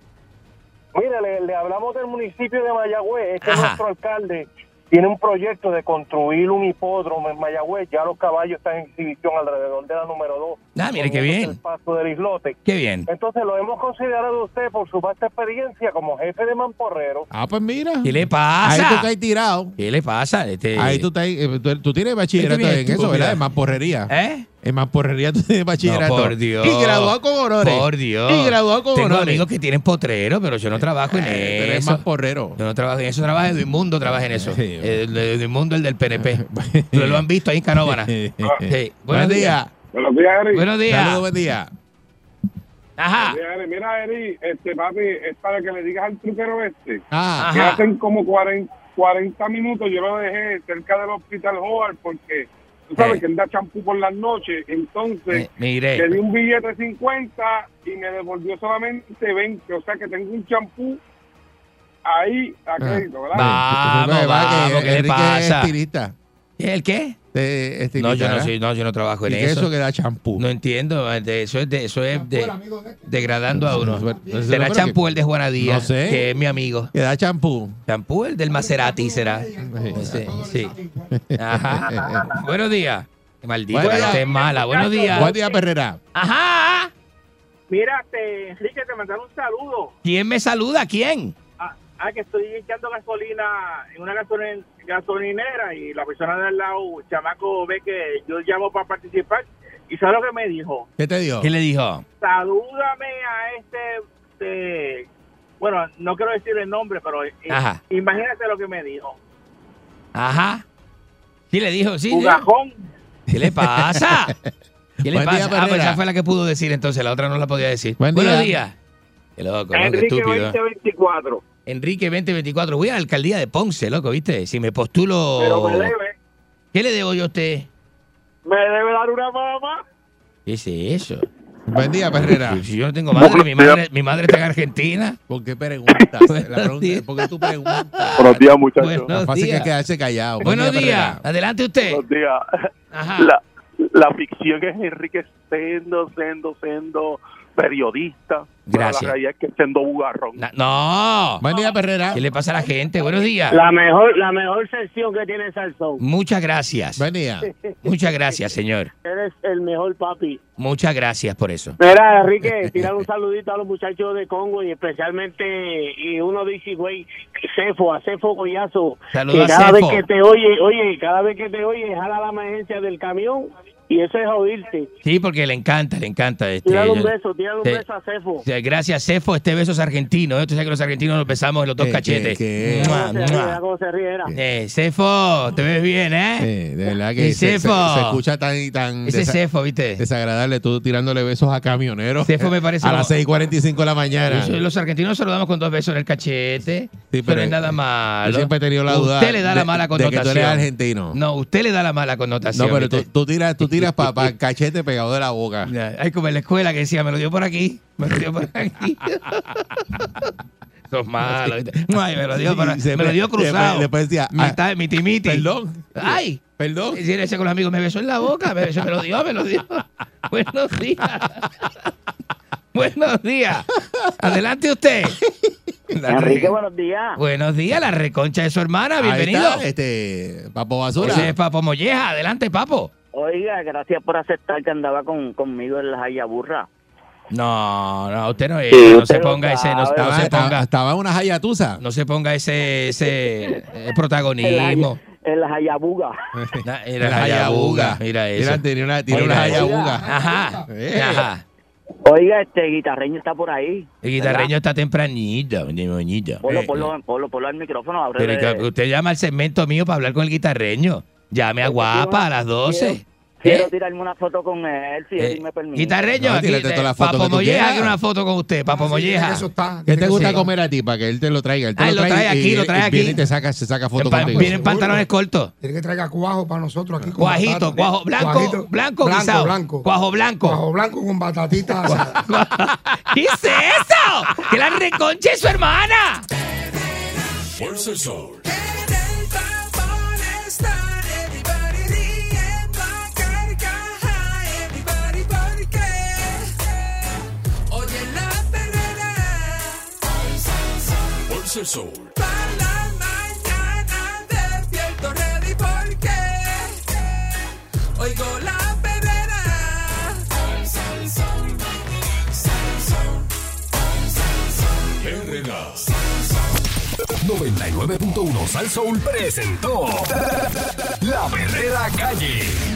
Mire, le, le hablamos del municipio de Mayagüez. Este Ajá. nuestro alcalde tiene un proyecto de construir un hipódromo en Mayagüez. Ya los caballos están en exhibición alrededor de la número 2. Ah, mire, qué bien. El paso del islote. Qué bien. Entonces lo hemos considerado a usted por su vasta experiencia como jefe de mamporrero. Ah, pues mira. ¿Qué le pasa? Ahí tú caes tirado. ¿Qué le pasa? Este... Ahí tú, estás- eh, tú, tú tienes bachillerato Este en eso. ¿verdad? En mamporrería. ¿Eh? En mamporrería tú tienes bachillerato. No, por Dios. Y graduado con honores. Por Dios. Y graduado con Tengo honores. amigos que tienen potrero, pero yo no trabajo en Eh, eres eso. más porrero. Yo no trabajo en eso, trabaja Edmundo, trabaja en eso. El, el Edmundo, el del PNP. Ustedes lo han visto ahí en Canóvana. Sí. Buenos Buenos días. días. Buenos días, Eri. Buenos días. Saludos, buen día. Ajá. Buenos días, Eri. Mira, Eri, este, papi, es para que le digas al truquero este. Ah, que Ajá. hacen como 40, 40 minutos yo lo dejé cerca del hospital Howard porque tú sabes Eh. que él da champú por las noches. Entonces, mire. le di un billete de 50 y me devolvió solamente 20. O sea que tengo un champú ahí a crédito, ¿verdad? Vamos, vamos, ¿qué le pasa? es. ¿El qué? De estilista, No, yo no, soy, no, yo no trabajo en ¿Y qué eso. eso que da champú? No entiendo. de- Eso es, de, eso es de, degradando a uno. No, no, Será champú el de Juana Díaz, No sé. que es mi amigo. Que da champú. Champú el del Maserati será. Sí, sí. Ajá. Buenos días. Maldita, es mala. Buenos días. Buen día, Perrera. Ajá. Mira, este, Enrique, te mandaron un saludo. ¿Quién me saluda? ¿Quién? Ah, ah, que estoy echando gasolina en una gasolin- gasolinera y la persona de al lado, chamaco, ve que yo llamo para participar. ¿Y sabe lo que me dijo? ¿Qué te dio? ¿Qué le dijo? Salúdame a este, este- bueno, no quiero decir el nombre, pero eh, imagínate lo que me dijo. Ajá. Sí, le dijo, sí. Ugajón. ¿Qué le pasa? ¿Qué le Buen pasa? día, ah, pues esa fue la que pudo decir entonces, la otra no la podía decir. Buen Buenos día. días. Qué loco, ¿no? Qué Enrique estúpido. 2024. Enrique 2024. Voy a la alcaldía de Ponce, loco, ¿viste? Si me postulo. Pero me debe, ¿Qué le debo yo a usted? me debe dar una mamá. ¿Qué es eso? Buen día, Perrera. Si, si yo no tengo madre, mi madre, mi madre está en Argentina. ¿Por qué preguntas? La pregunta ¿por qué tú preguntas? Buenos días, muchachos. Buenos fácil que días. es quedarse callado. Buen Buenos día, días. Adelante usted. Buenos días. Ajá. La, la ficción es Enrique siendo, siendo, siendo periodista. Pero Gracias. La realidad es que siendo bugarrón. Na- no. Buen día, Perrera. ¿Qué le pasa a la gente? Buenos días. La mejor, la mejor sección que tiene Salsón. Muchas gracias. Buen día. Muchas gracias, señor. Eres el mejor papi. Muchas gracias por eso. Mira, Enrique, tirar un saludito a los muchachos de Congo y especialmente y uno dice, güey, Cefo, a Cefo Goyazo. Saludos que a cada Cefo. vez que te oye, oye, cada vez que te oye, jala la emergencia del camión Y eso es oírte. Sí, porque le encanta, le encanta. Este, Tírale un yo- beso, tírale un beso a Cefo. Gracias, Cefo. Este beso es argentino. ¿eh? Tú sabes que los argentinos nos besamos en los dos ¿Qué, cachetes. qué, qué? Mua, Se ríe, mua. se ríe, era. Eh, Cefo, te ves bien, ¿eh? Eh, de verdad que se, se- Cefo. se escucha tan y tan Ese desa- Cefo, ¿viste? desagradable tú tirándole besos a camioneros. Cefo me parece a como- las 6:45 de la mañana. Los argentinos saludamos con dos besos en el cachete. Sí, pero, pero es nada malo. Yo siempre he tenido la duda Usted le da la de- mala de connotación. que tú eres argentino. No, usted le da la mala connotación. No, pero tú, tú tiras, tú tiras para el cachete pegado de la boca. Hay como en la escuela que decía, me lo dio por aquí, me lo dio por aquí. Sos malo. ¿viste? Ay, me lo dio, Y se me lo dio cruzado. después decía, Mi ah, miti miti. perdón. Ay. Perdón. Y si ese con los amigos me besó en la boca, me, besó, me lo dio, me lo dio. Buenos días. Buenos días. Adelante usted. La Enrique, buenos días. Buenos días, la reconcha de su hermana, Ahí bienvenido. está, este, Papo Basura. Ese es Papo Molleja, adelante, Papo. Oiga, gracias por aceptar que andaba con, conmigo en la Hayaburra. No, no, usted no, es, Sí, no usted se ponga ese, no, no Estaba, se estaba- ponga, estaba en una hayatusa. no se ponga ese, ese eh, En la, protagonismo. en la Hayabuga. Na- Mira la hayabuga, mira eso. Mira, tiene una, tiene una hayabuga. Ajá, Eh. ajá. Oiga, este guitarreño está por ahí. El guitarreño está tempranito, mi moñito. Ponlo, Eh, ponlo, ponlo, ponlo al micrófono. Pero usted llama al segmento mío para hablar con el guitarreño. Llame a guapa a las 12. Quiero ¿Eh? tirarme una foto con él, si Eh, él me permite. Guitarreño, No, aquí, toda la eh, foto Papo Molleja, quiere una foto con usted, Papo Molleja. Eso está. ¿Qué te gusta Sí. comer a ti para que él te lo traiga? Él te Ah, lo lo trae, trae aquí, y, lo trae y viene aquí. y te saca, se saca foto Pa- contigo. vienen pantalones cortos. Tiene que traiga cuajo para nosotros aquí. con Cuajito, cuajo blanco, Cuajito, blanco, guisado. blanco. Cuajo blanco. Cuajo blanco con batatitas. ¿Qué es eso? ¡Que la reconche su hermana! Fuerza el sol. El sol. para la mañana despierto ready porque oigo la perrera. 99.1 Sal Soul presentó La Verdadera Calle.